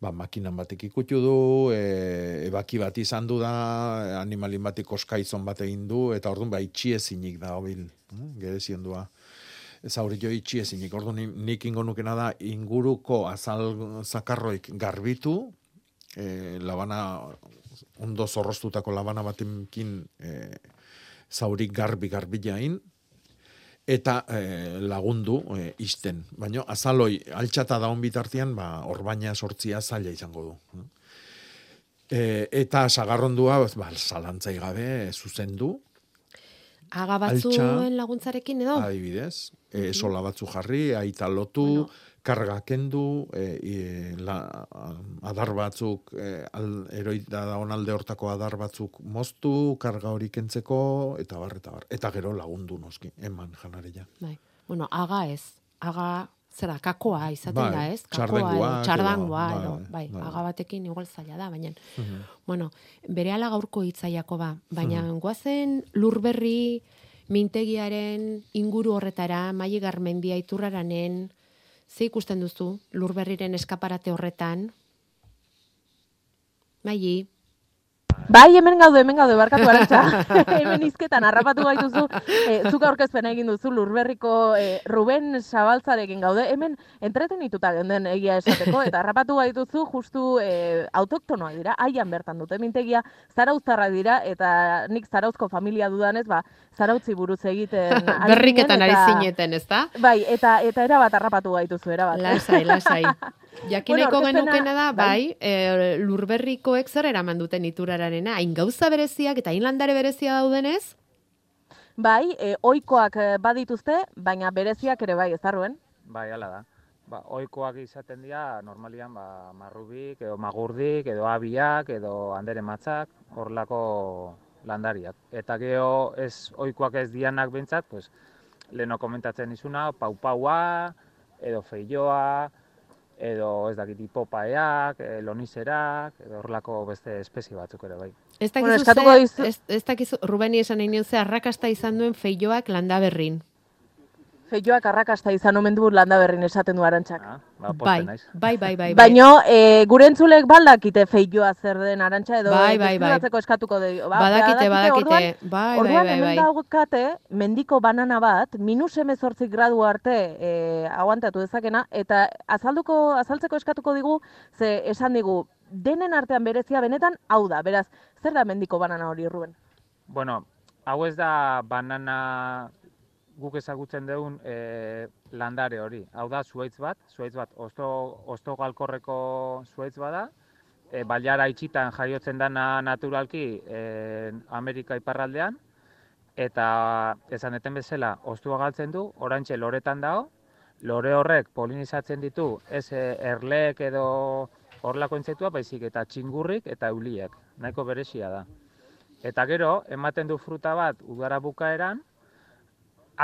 Ba, makinan batek ikutu du, e, ebaki bat izan du da, animalin batek oskaizon bat egin du, eta orduan ba, itxiezinik da hobil, eh, gerezien dua. Zauri jo itxiezinik, orduan ni- nik ingo nukena da, inguruko azal zakarroik garbitu, e, labana, ondo zorrostutako labana batekin e, zaurik garbi garbilain, eta e, lagundu e, isten. Baina azaloi altxata daun bitartean, ba, orbaina sortzia zaila izango du. E, eta sagarrondua, ba, zalantzai gabe, zuzendu, Aga batzuen laguntzarekin edo? adibidez, e, sola batzu jarri, aita lotu, karga kendu, e, e, la, adar batzuk, e, al, eroita da onalde hortako adar batzuk moztu, karga hori kentzeko, eta bar, eta bar. Eta gero lagundu noski, eman janaria. Bai. Bueno, aga ez. Aga, zera, kakoa izaten Bai, da, ez? Kakoa edo, txardangoa, bai, edo, bai, bai, bai. batekin igual zaila da, baina, Mhm. bueno, bere ala gaurko hitzaiako ba, baina Mhm. guazen lurberri mintegiaren inguru horretara, maili garmendia iturraranen, ze ikusten duzu lurberriren eskaparate horretan? Maili, Bai, hemen gaude, hemen gaude, barkatu arantxa. hemen izketan harrapatu gaituzu, e, zuk aurkezpena egin duzu lurberriko e, Ruben Zabaltzarekin gaude, hemen entretenituta genden egia esateko, eta harrapatu gaituzu justu e, autoktonoak dira, haian bertan dute, mintegia zarauztarrak dira, eta nik zarauzko familia dudanez, ba, zarautzi buruz egiten berriketan ari zineten, ezta? Bai, eta eta erabat harrapatu gaituzu, erabat. Lasai, lasai. Jakineko Bueno, genukena da, bai, e, lurberrikoek zer eraman duten iturararena, hain gauza bereziak eta hain landare berezia daudenez, Bai, e, oikoak e, badituzte, baina bereziak ere bai, ez darruen? Bai, hala da. Ba, oikoak izaten dira normalian ba, marrubik, edo magurdik, edo abiak, edo andere matzak, horlako landariak. Eta gero ez oikoak ez dianak bentsat, pues, leno komentatzen izuna, paupaua, edo feioa, edo ez dakit hipopaeak, e, lonizerak, edo horlako beste espezie batzuk ere bai. ez Bueno, dakizu, eskatuko ze, ez, ez dakizu, Rubeni esan nahi nion ze arrakasta izan duen feioak landaberrin. Feioak arrakasta izan omen du landa berrin esaten du arantzak. Ah, ba, Bai, bai, bai, bai, bai. Baino, e, gure entzulek baldakite feioa zer den arantza edo Bai, bai, bai. eskatuko de. Ba, Badakite, badakite. Orduan, Bai, bai, orduan bai, hemen bai. daukate mendiko banana bat, minus emezortzik gradu arte e, aguantatu dezakena, eta azalduko, azaltzeko eskatuko digu, ze esan digu, denen artean berezia benetan, hau da, beraz, zer da mendiko banana hori, Ruben? Bueno, hau ez da banana guk ezagutzen dugun e, landare hori. Hau da zuaitz bat, zuaitz bat osto, osto galkorreko zuaitz bada, e, baliara itxitan jaiotzen dana naturalki e, Amerika iparraldean, eta esan eten bezala ostua galtzen du, orantxe loretan dago, lore horrek polinizatzen ditu, ez e, erleek edo horlako intsektua, baizik eta txingurrik eta euliek, nahiko berezia da. Eta gero, ematen du fruta bat udara bukaeran,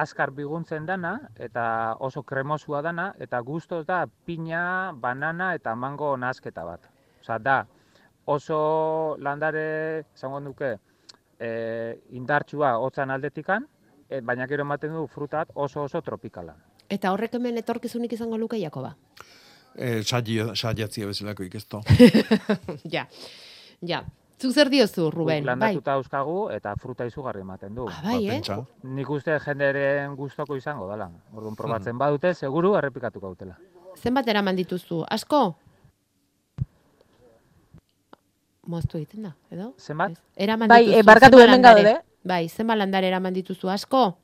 azkar biguntzen dana, eta oso kremosua dana, eta guztoz da pina, banana eta mango nasketa bat. Osa, da, oso landare, esango duke, e, indartsua hotzan aldetikan, e, baina gero ematen du frutat oso oso tropikala. Eta horrek hemen etorkizunik izango luke Jakoba. Eh, saio, saiatzia bezalako ikesto. ja, ja. Zuk zer diozu, Ruben? Guk Bai. landatuta euskagu eta fruta izugarri ematen du. Ah, bai, eh? Nik uste jenderen gustoko izango dela. Orduan probatzen Hmm. badute, seguru errepikatuko dutela. Zenbat eraman dituzu? Asko? Moztu egiten da, edo? Zenbat? Eraman Bai, dituzu, eh, barkatu hemen gaude. Bai, zenbat landare eraman dituzu, asko?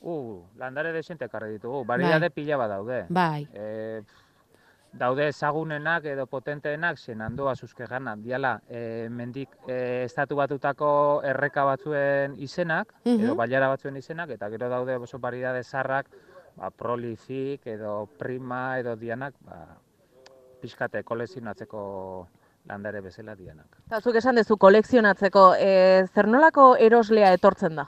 Uh, landare desente ekarri ditugu. Variedade pila bat daude. Bai. E, daude ezagunenak edo potenteenak senandoa zuzkegana. Diala, e, mendik e, estatu batutako erreka batzuen izenak, Mhm. edo bailara batzuen izenak, eta gero daude oso variedade zarrak, ba, prolific edo prima edo dianak, ba, pixkate kolezionatzeko landare bezala dianak. Eta zuk esan dezu kolekzionatzeko, e, zer nolako eroslea etortzen da?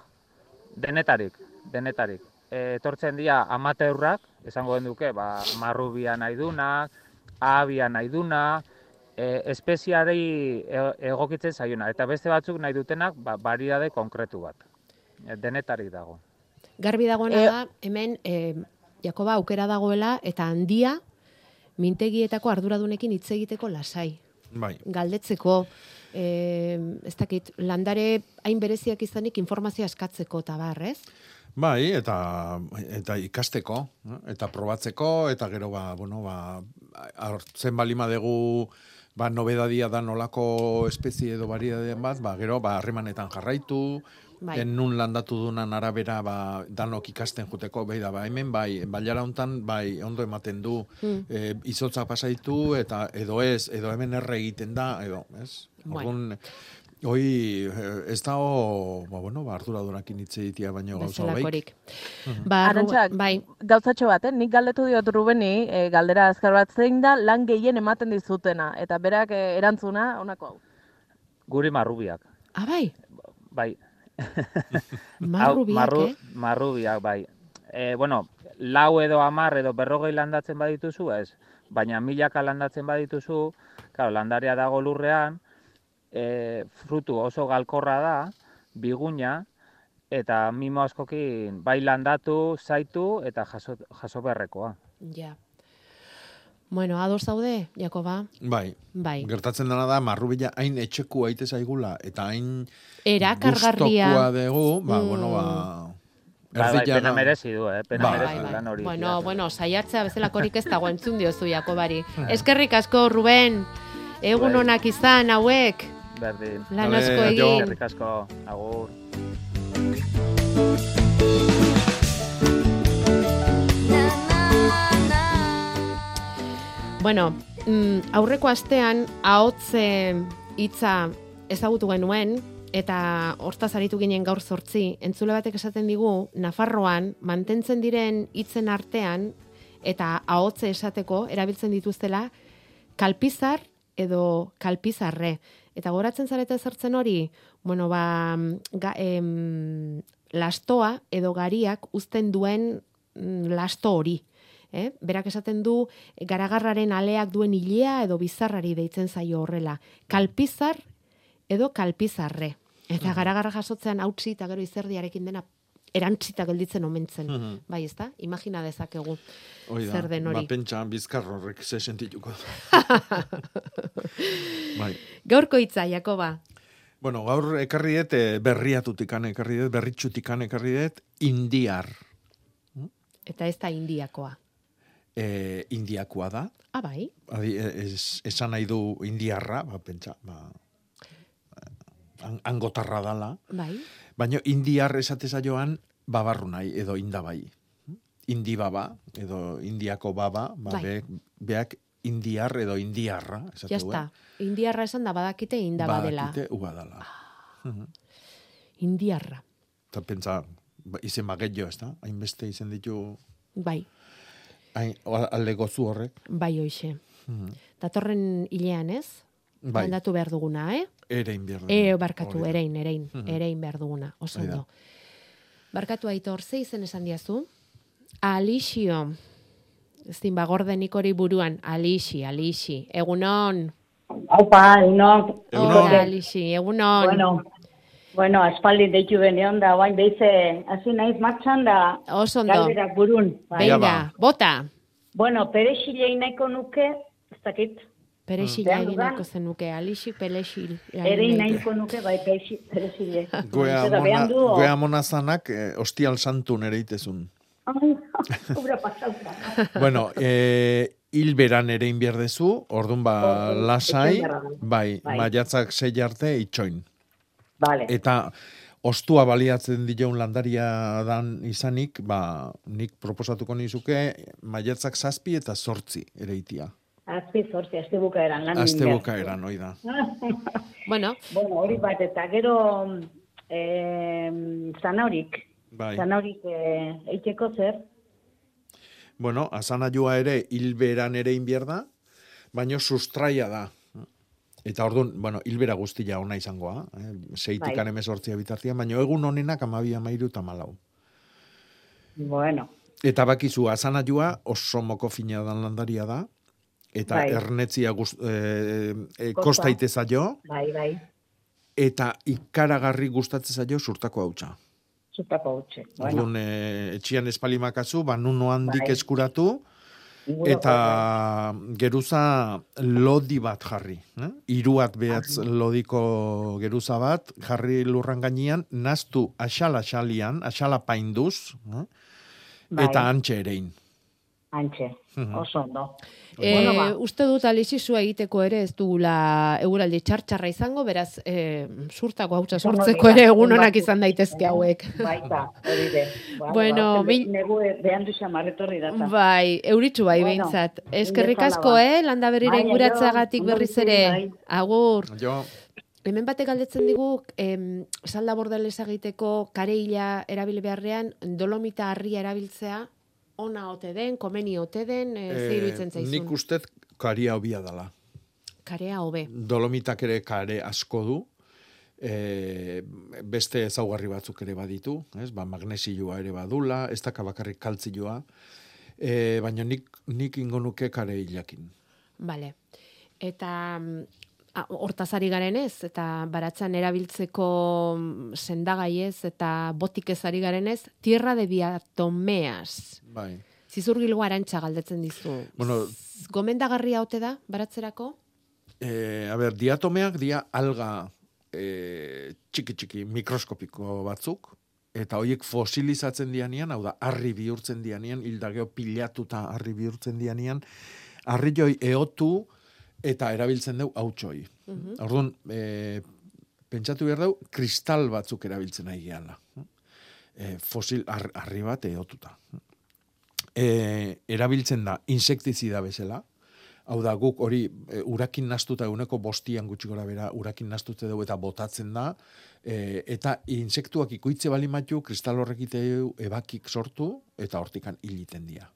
Denetarik, denetarik. E, etortzen dira amateurrak, esango genduke, ba, marrubia nahi dunak, ahabia nahi duna, e, espeziari e- egokitzen zaiona. Eta beste batzuk nahi dutenak, ba, variedade konkretu bat. E, denetarik dago. Garbi dagoena Eh, da, hemen, eh, Jakoba aukera dagoela, eta handia, mintegietako arduradunekin hitz egiteko lasai. Bai. galdetzeko, eh, ez dakit, landare hain bereziak izanik informazioa eskatzeko eta bar, ez? Bai, eta eta ikasteko, eta probatzeko, eta gero ba, bueno, ba hartzen balima dugu ba nobedadia da nolako espezie edo variedadeen bat, ba gero ba harremanetan jarraitu, Bai. en nun landatu dunan arabera ba danok ikasten juteko, bai da ba hemen bai bailara hontan bai ondo ematen du Mm. e, izotza pasaitu eta edo ez, edo hemen erre egiten da, edo, ez? Bueno. Orduan, Hoi, eh, ez da, ba, bueno, ba, arduradunakin hitz egitea baino gauza hobeik. Mhm. Ba, Arantxa, Ruben, bai, gauzatxo bat, eh? nik galdetu diot Rubeni, e, galdera azkar bat zein da lan gehien ematen dizutena, eta berak e, erantzuna, honako hau. Guri marrubiak. ah, bai, Bai. marrubiak, marru, eh? Marrubiak, bai. E, bueno, lau edo amar edo berrogei landatzen badituzu, ez. Baina milaka landatzen badituzu, claro, landaria dago lurrean, e, frutu oso galkorra da, biguna, eta mimo askokin bai landatu, zaitu eta jaso, jaso beharrekoa. Ja. Bueno, ados zaude, Jakoba? Bai. Bai. Gertatzen dena da, marrubila hain etxeku aite zaigula, eta hain Erakargarria. gustokoa dugu, ba, Mm. bueno, ba... Bai, bai, erdiaga- pena merezi du, eh? Pena Bai, merezi bai, lan hori. Bueno, bueno, saiatzea bezalakorik ez dago entzun diozu Jakobari. Eskerrik asko, Ruben. Egun Bai. onak izan hauek. Berdin. Lan asko egin. Eskerrik asko, agur. Bueno, mm, aurreko astean ahotze hitza ezagutu genuen eta hortaz aritu ginen gaur zortzi, entzule batek esaten digu, Nafarroan mantentzen diren hitzen artean eta ahotze esateko erabiltzen dituztela kalpizar edo kalpizarre. Eta goratzen zarete zertzen hori, bueno, ba, ga, em, lastoa edo gariak uzten duen mm, lasto hori. Eh? Berak esaten du garagarraren aleak duen ilea edo bizarrari deitzen zaio horrela. Kalpizar edo kalpizarre. Eta garagarra jasotzean hautsi eta gero izerdiarekin dena erantzita gelditzen omentzen. Mhm. Bai, ezta? Imagina dezakegu Hoi da, zer den hori. Ba, pentsa, bizkar horrek ze sentituko. bai. Gaurko hitza, Jakoba. Bueno, gaur ekarri dut eh, berriatutikan ekarri dut, berritxutikan ekarri dut, indiar. Eta ez da indiakoa. E, indiakoa da. Ah, bai? Adi, es, esan nahi du indiarra, ba, pentsa, ba, an- angotarra dala. Bai. Baina indiar esate zaioan babarru nahi, edo indabai. Indi baba, edo indiako baba, ba, Bai. beak, indiar edo indiarra. esate Ja duen. está. Indiarra esan da badakite indaba dela. Badakite uba dela. Mhm. Indiarra. Eta pentsa, ba, izen bagetio, ez da? Hainbeste izen ditu, Bai, hain, alde gozu horrek. bai hoixe. Mhm. Datorren hilean, ez? Bai. Landatu behar duguna, eh? Erein behar dugu. E, barkatu, Hori da. erein, erein, Mhm. erein behar duguna, oso ondo. Barkatu aitor, ze izen esan diazu? Alixio. Ez din bagordenik hori buruan, Alixi, Alixi. Egunon. Aupa, egunon. Hola, Alixi, egunon. Bueno, Bueno, aspaldi deitu benean da, oain beize, hasi naiz martxan da, Oso ondo. galderak burun. Bai. Venga, bota. Bueno, perexilei nahiko nuke, ez dakit, Perexila egin nahiko zenuke, alixi pelexil. ere nahiko nuke, bai, perexi- perexile. Goea mona, goea mona zanak, eh, ostial santu nere itezun. Bueno, eh, hil beran ere inbierdezu, orduan ba, lasai, bai, Bai. maiatzak sei arte itxoin. Vale. Eta ostua baliatzen dion landaria dan izanik, ba, nik proposatuko nizuke, maiatzak zazpi eta zortzi ere itia. Azpi zortzi, azte bukaeran lan Azte bukaeran, hoi da. Bueno. Bueno, hori bat, eta gero eh, zanahorik. Bai. Zanahorik eh, eiteko zer? Bueno, asanajua ere hilberan ere inbierda, baino sustraia da. Eta orduan, bueno, hilbera guztia ona izangoa, eh? seitik Bai. bai. bitartian, baino egun honenak amabia mairu eta malau. Bueno, Eta bakizu, asanajua oso moko fina dan landaria da, eta Bai. ernetzia guz, e, e, Kosta. kosta ite zaio, bai, bai, eta ikaragarri gustatzen zaio surtako hautsa. zutako utxe. Bueno, Orduan, e, etxian espalimakazu, ba, nuno handik Bai. eskuratu, eta geruza lodi bat jarri. Eh? Iruat behatz lodiko geruza bat, jarri lurran gainean, naztu asala xalian, asala painduz, eh? Bai. eta antxe erein. Antxe, Mhm. oso ondo. E, Bueno, ba. uste dut alixizua egiteko ere ez dugula eguraldi txartxarra izango, beraz, e, surtako hautsa sortzeko ere egun egun onak batzuk. izan daitezke hauek. Baita, hori de. Ba, Bueno, ba, mil- Negu behan du xamarretorri data. Bai, euritxu bai Bueno, behintzat. Eskerrik asko, ba. eh, landa berrira Bai, inguratzeagatik berriz ere. bai. Agur. Jo, Hemen batek galdetzen digu, em, salda bordelez egiteko kareila erabili beharrean, dolomita harria erabiltzea, ona ote den, komeni ote den, e, ze iruditzen zaizun. nik ustez karia hobia dela. Karea hobe. Dolomitak ere kare asko du, e, beste ezaugarri batzuk ere baditu, ez? Ba, magnesioa ere badula, ez daka bakarrik kaltzioa, e, baina nik, nik ingo nuke kare hilakin. Bale. Eta mm, a- hortaz ari garen ez, eta baratzan erabiltzeko mm, sendagai ez, eta botik ez ari garen ez, tierra de biatomeas. Bai. Zizurgilgo arantxa galdetzen dizu. Bueno, Gomendagarria ote da, baratzerako? e, a ber, diatomeak dia alga e, txiki txiki mikroskopiko batzuk, eta horiek fosilizatzen dianean, hau da, harri bihurtzen dianean, hildageo pilatuta harri bihurtzen dianean, harri joi eotu eta erabiltzen dugu hautsoi. Mhm. Orduan, e, pentsatu behar dugu, kristal batzuk erabiltzen nahi gehala. E, fosil har- harri bat eotuta. E, erabiltzen da insektizida bezala, hau da guk hori e, urakin nastuta eguneko bostian gutxi gora bera urakin nastute dugu eta botatzen da, e, eta insektuak ikuitze bali matu, kristal horrek iteu ebakik sortu, eta hortikan hiliten dira.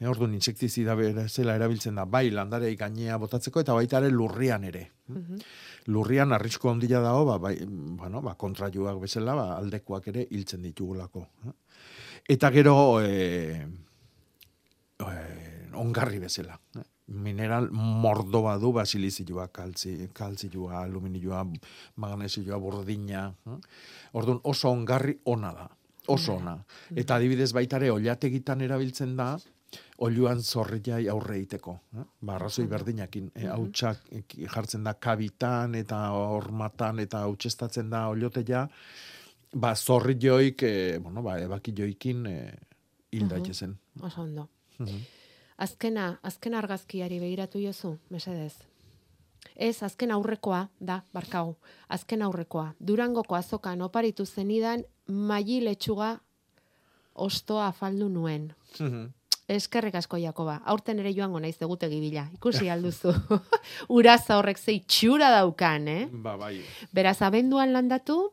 E, orduan, insektizida bezala erabiltzen da, bai landarei gainea botatzeko, eta baita ere lurrian ere. Lurrian arrisko handia dago, ba, bai, bueno, ba, kontrajuak bezala, ba, aldekoak ere hiltzen ditugulako. eh. Eta gero, e, e, ongarri bezala. Mineral mordo badu, basilizioa, kalzi, kalzioa, aluminioa, magnesioa, burdina. Orduan oso ongarri ona da. Oso ona. Eta adibidez baitare olategitan erabiltzen da, oluan zorriai aurre egiteko. Eh? Ba, arrazoi berdinakin. E, hautsak eki- jartzen da kabitan eta hormatan eta hautsestatzen da oloteia, ba, zorri joik, e, bueno, ba, ebaki joikin e, hil daitezen. Oso ondo. Azkena, azken argazkiari begiratu jozu, mesedez. Ez, azken aurrekoa, da, barkau. Azken aurrekoa. Durangoko azokan oparitu zenidan, maili letxuga ostoa afaldu nuen. Eskerrik asko Jakoba. Aurten ere joango naiz egutegi bila. Ikusi alduzu. Uraza horrek zei txura daukan, eh? Ba, bai. Beraz, abenduan landatu,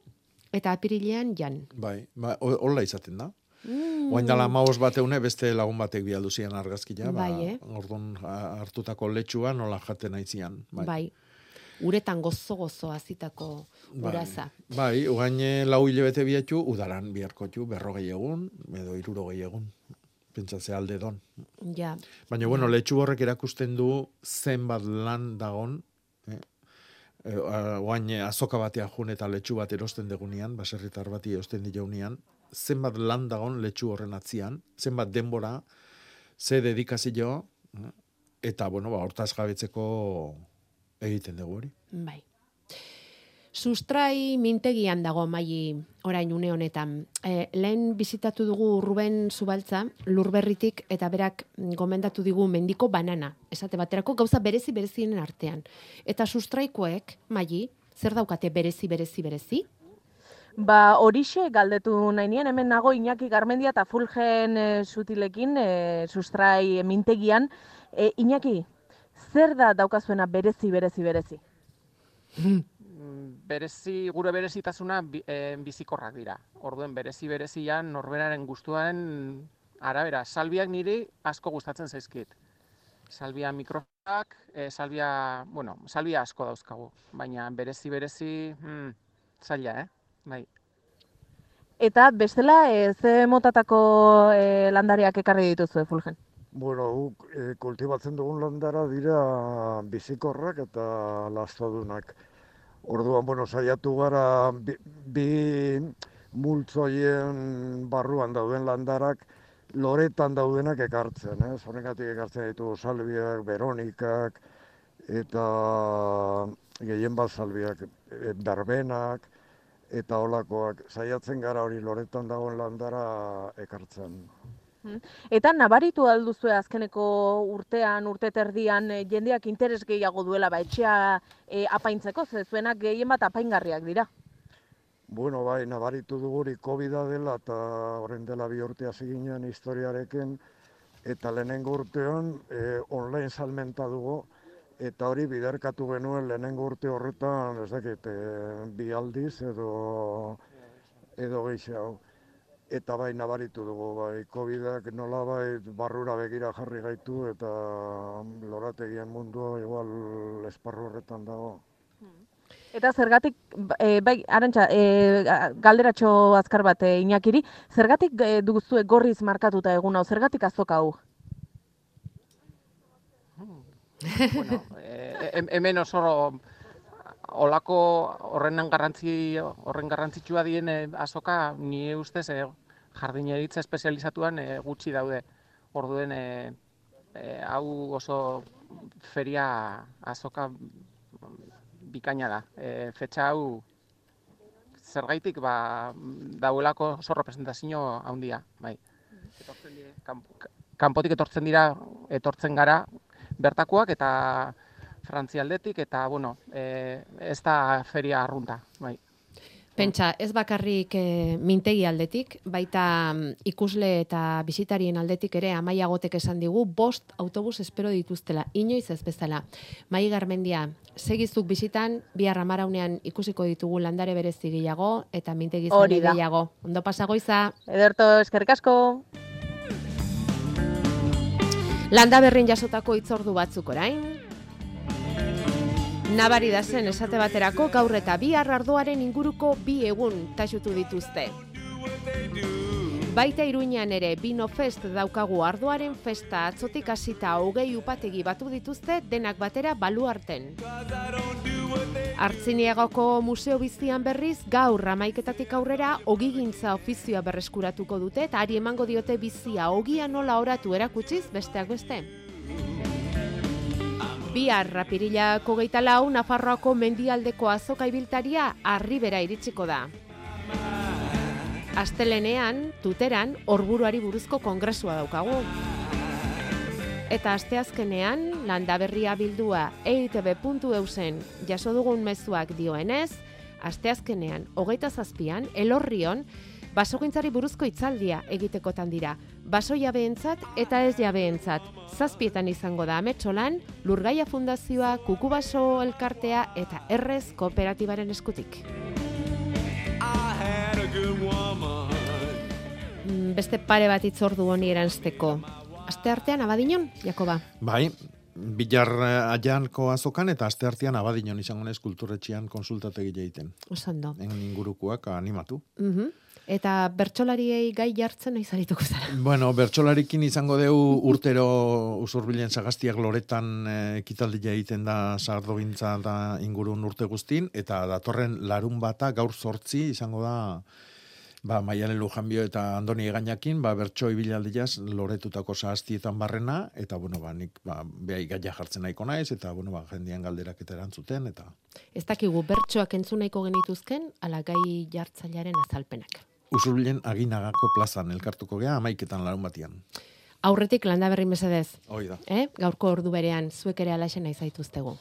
eta apirilean jan. Bai, ba, ho- hola izaten da. Mm. Oain dala maos bateune beste lagun batek bialdu zian argazkia, ba, Bai, eh? orduan hartutako letxua nola jaten aizian. Bai. Bai. Uretan gozo-gozo azitako Bai. uraza. Bai, ugain lau hilabete biatu, udaran biharkotu, berrogei egun, edo irurogei egun. Pentsatzea alde don. Ja. Baina, bueno, letxu horrek erakusten du zenbat lan dagon, eh? e, oain eh, azoka batea jun eta letxu bat erosten degunean, baserritar bati erosten dionean, zenbat lan dagon letxu horren atzian, zenbat denbora, ze dedikazio, eta, bueno, ba, hortaz gabetzeko egiten dugu hori. Bai. Sustrai mintegian dago mai orain une honetan. E, lehen bizitatu dugu Ruben Zubaltza, lurberritik eta berak gomendatu digu mendiko banana. Esate baterako gauza berezi berezienen artean. Eta sustraikoek, mai, zer daukate berezi berezi berezi? Ba, horixe galdetu nahi nien, hemen nago Iñaki Garmendia eta Fulgen e, sutilekin e, sustrai mintegian. E, Iñaki, zer da daukazuena berezi, berezi, berezi? berezi, gure berezitasuna eh, bizikorrak dira. Orduen berezi berezian norberaren gustuaren arabera. Salbiak niri asko gustatzen zaizkit. Salbia mikrofonak, eh, salbia, bueno, salbia asko dauzkagu. Baina berezi berezi, hmm, zaila, eh? Bai. Eta bestela, e, ze motatako e, landariak ekarri dituzu, Fulgen? Bueno, guk e, kultibatzen dugun landara dira bizikorrak eta lastadunak. Orduan, bueno, saiatu gara bi, bi multzoien barruan dauden landarak loretan daudenak ekartzen, ez? Horregatik ekartzen ditugu salbiak, veronikak, eta gehien bat salbiak, e, berbenak, eta olakoak. Saiatzen gara hori loretan dagoen landara ekartzen. Mm. Eta nabaritu alduzue azkeneko urtean, urte terdian, e, jendeak interes gehiago duela, ba, etxea e, apaintzeko, ze zuenak gehien bat apaingarriak dira. Bueno, bai, nabaritu duguri covid dela eta horren dela bi urte hasi ginen historiarekin eta lehenengo urtean e, online salmenta dugu eta hori biderkatu genuen lehenengo urte horretan, ez dakit, e, bi aldiz edo edo gehiago. Eta bai nabaritu dugu, bai, COVID-ak nola bai barrura begira jarri gaitu eta lorategien mundua igual esparru horretan dago. Eta zergatik, e, bai, arantxa, e, galderatxo azkar bat e, Iñakiri, zergatik e, duzue gorriz markatuta egun hau, zergatik azoka hau? bueno, eh, hem- hemen oso olako horrenan garrantzi horren garrantzitsua dien eh, azoka ni ustez eh, jardineritza espezializatuan eh, gutxi daude. Orduen eh, eh, hau oso feria azoka bikaina da. Eh, fetxa hau zergaitik ba dauelako oso representazio handia, bai. Etortzen dire, kanpo- kanpotik etortzen dira, etortzen gara bertakoak eta frantzialdetik eta bueno, e, ez da feria arrunta, bai. Pentsa, ez bakarrik e, mintegi aldetik, baita mm, ikusle eta bisitarien aldetik ere amaia gotek esan digu, bost autobus espero dituztela, inoiz ez bezala. Mai Garmendia, segizuk bisitan, bihar amaraunean ikusiko ditugu landare berezi gehiago eta mintegi da. gehiago. Ondo pasagoiza. Ederto, eskerrik asko. Landa berrin jasotako itzordu batzuk orain. Nabari da zen esate baterako gaur eta bihar ardoaren inguruko bi egun taxutu dituzte. Baita Iruñean ere Bino Fest daukagu ardoaren festa atzotik hasita hogei upategi batu dituzte denak batera baluarten. Artziniagoko museo bizian berriz gaur amaiketatik aurrera ogigintza ofizioa berreskuratuko dute eta ari emango diote bizia ogia nola oratu erakutsiz besteak beste. Bihar rapirilako geita lau, Nafarroako mendialdeko azoka ibiltaria arribera iritsiko da. Astelenean, tuteran, orburuari buruzko kongresua daukagu. Eta asteazkenean, landaberria bildua eitb.eusen jaso dugun mezuak dioenez, asteazkenean, hogeita zazpian, elorrion, basogintzari buruzko hitzaldia egitekotan dira. Baso jabeentzat eta ez jabeentzat. Zazpietan izango da ametsolan, Lurgaia Fundazioa, Kukubaso Elkartea eta Errez Kooperatibaren eskutik. Mm, Beste pare bat itzordu honi eranzteko. Aste artean abadinon, Jakoba. Bai, bilar eh, aianko azokan eta aste artean abadinon izango naiz kulturretxean konsultategi egiten. Oso ondo. En ingurukoak animatu. Mhm. Eta bertsolariei gai jartzen nahi zarituko zara. Bueno, bertsolarikin izango deu urtero usurbilen sagastiak loretan eh, ekitaldia egiten da sardogintza da ingurun urte guztin, eta datorren larun bata gaur sortzi izango da ba, Maialen Lujanbio eta Andoni Egainakin, ba, bertso ibilaldiaz loretutako sahastietan barrena, eta, bueno, ba, nik, ba, behai gaia jartzen nahiko naiz, eta, bueno, ba, jendian galderak eta erantzuten, eta... Ez dakigu bertsoak entzun nahiko genituzken, ala gai jartzailearen azalpenak. Usurbilen aginagako plazan elkartuko gea, amaiketan larun batian. Aurretik landa berri mesedez. Hoi da. Eh? Gaurko ordu berean, zuek ere alaxen nahi zaituztegu.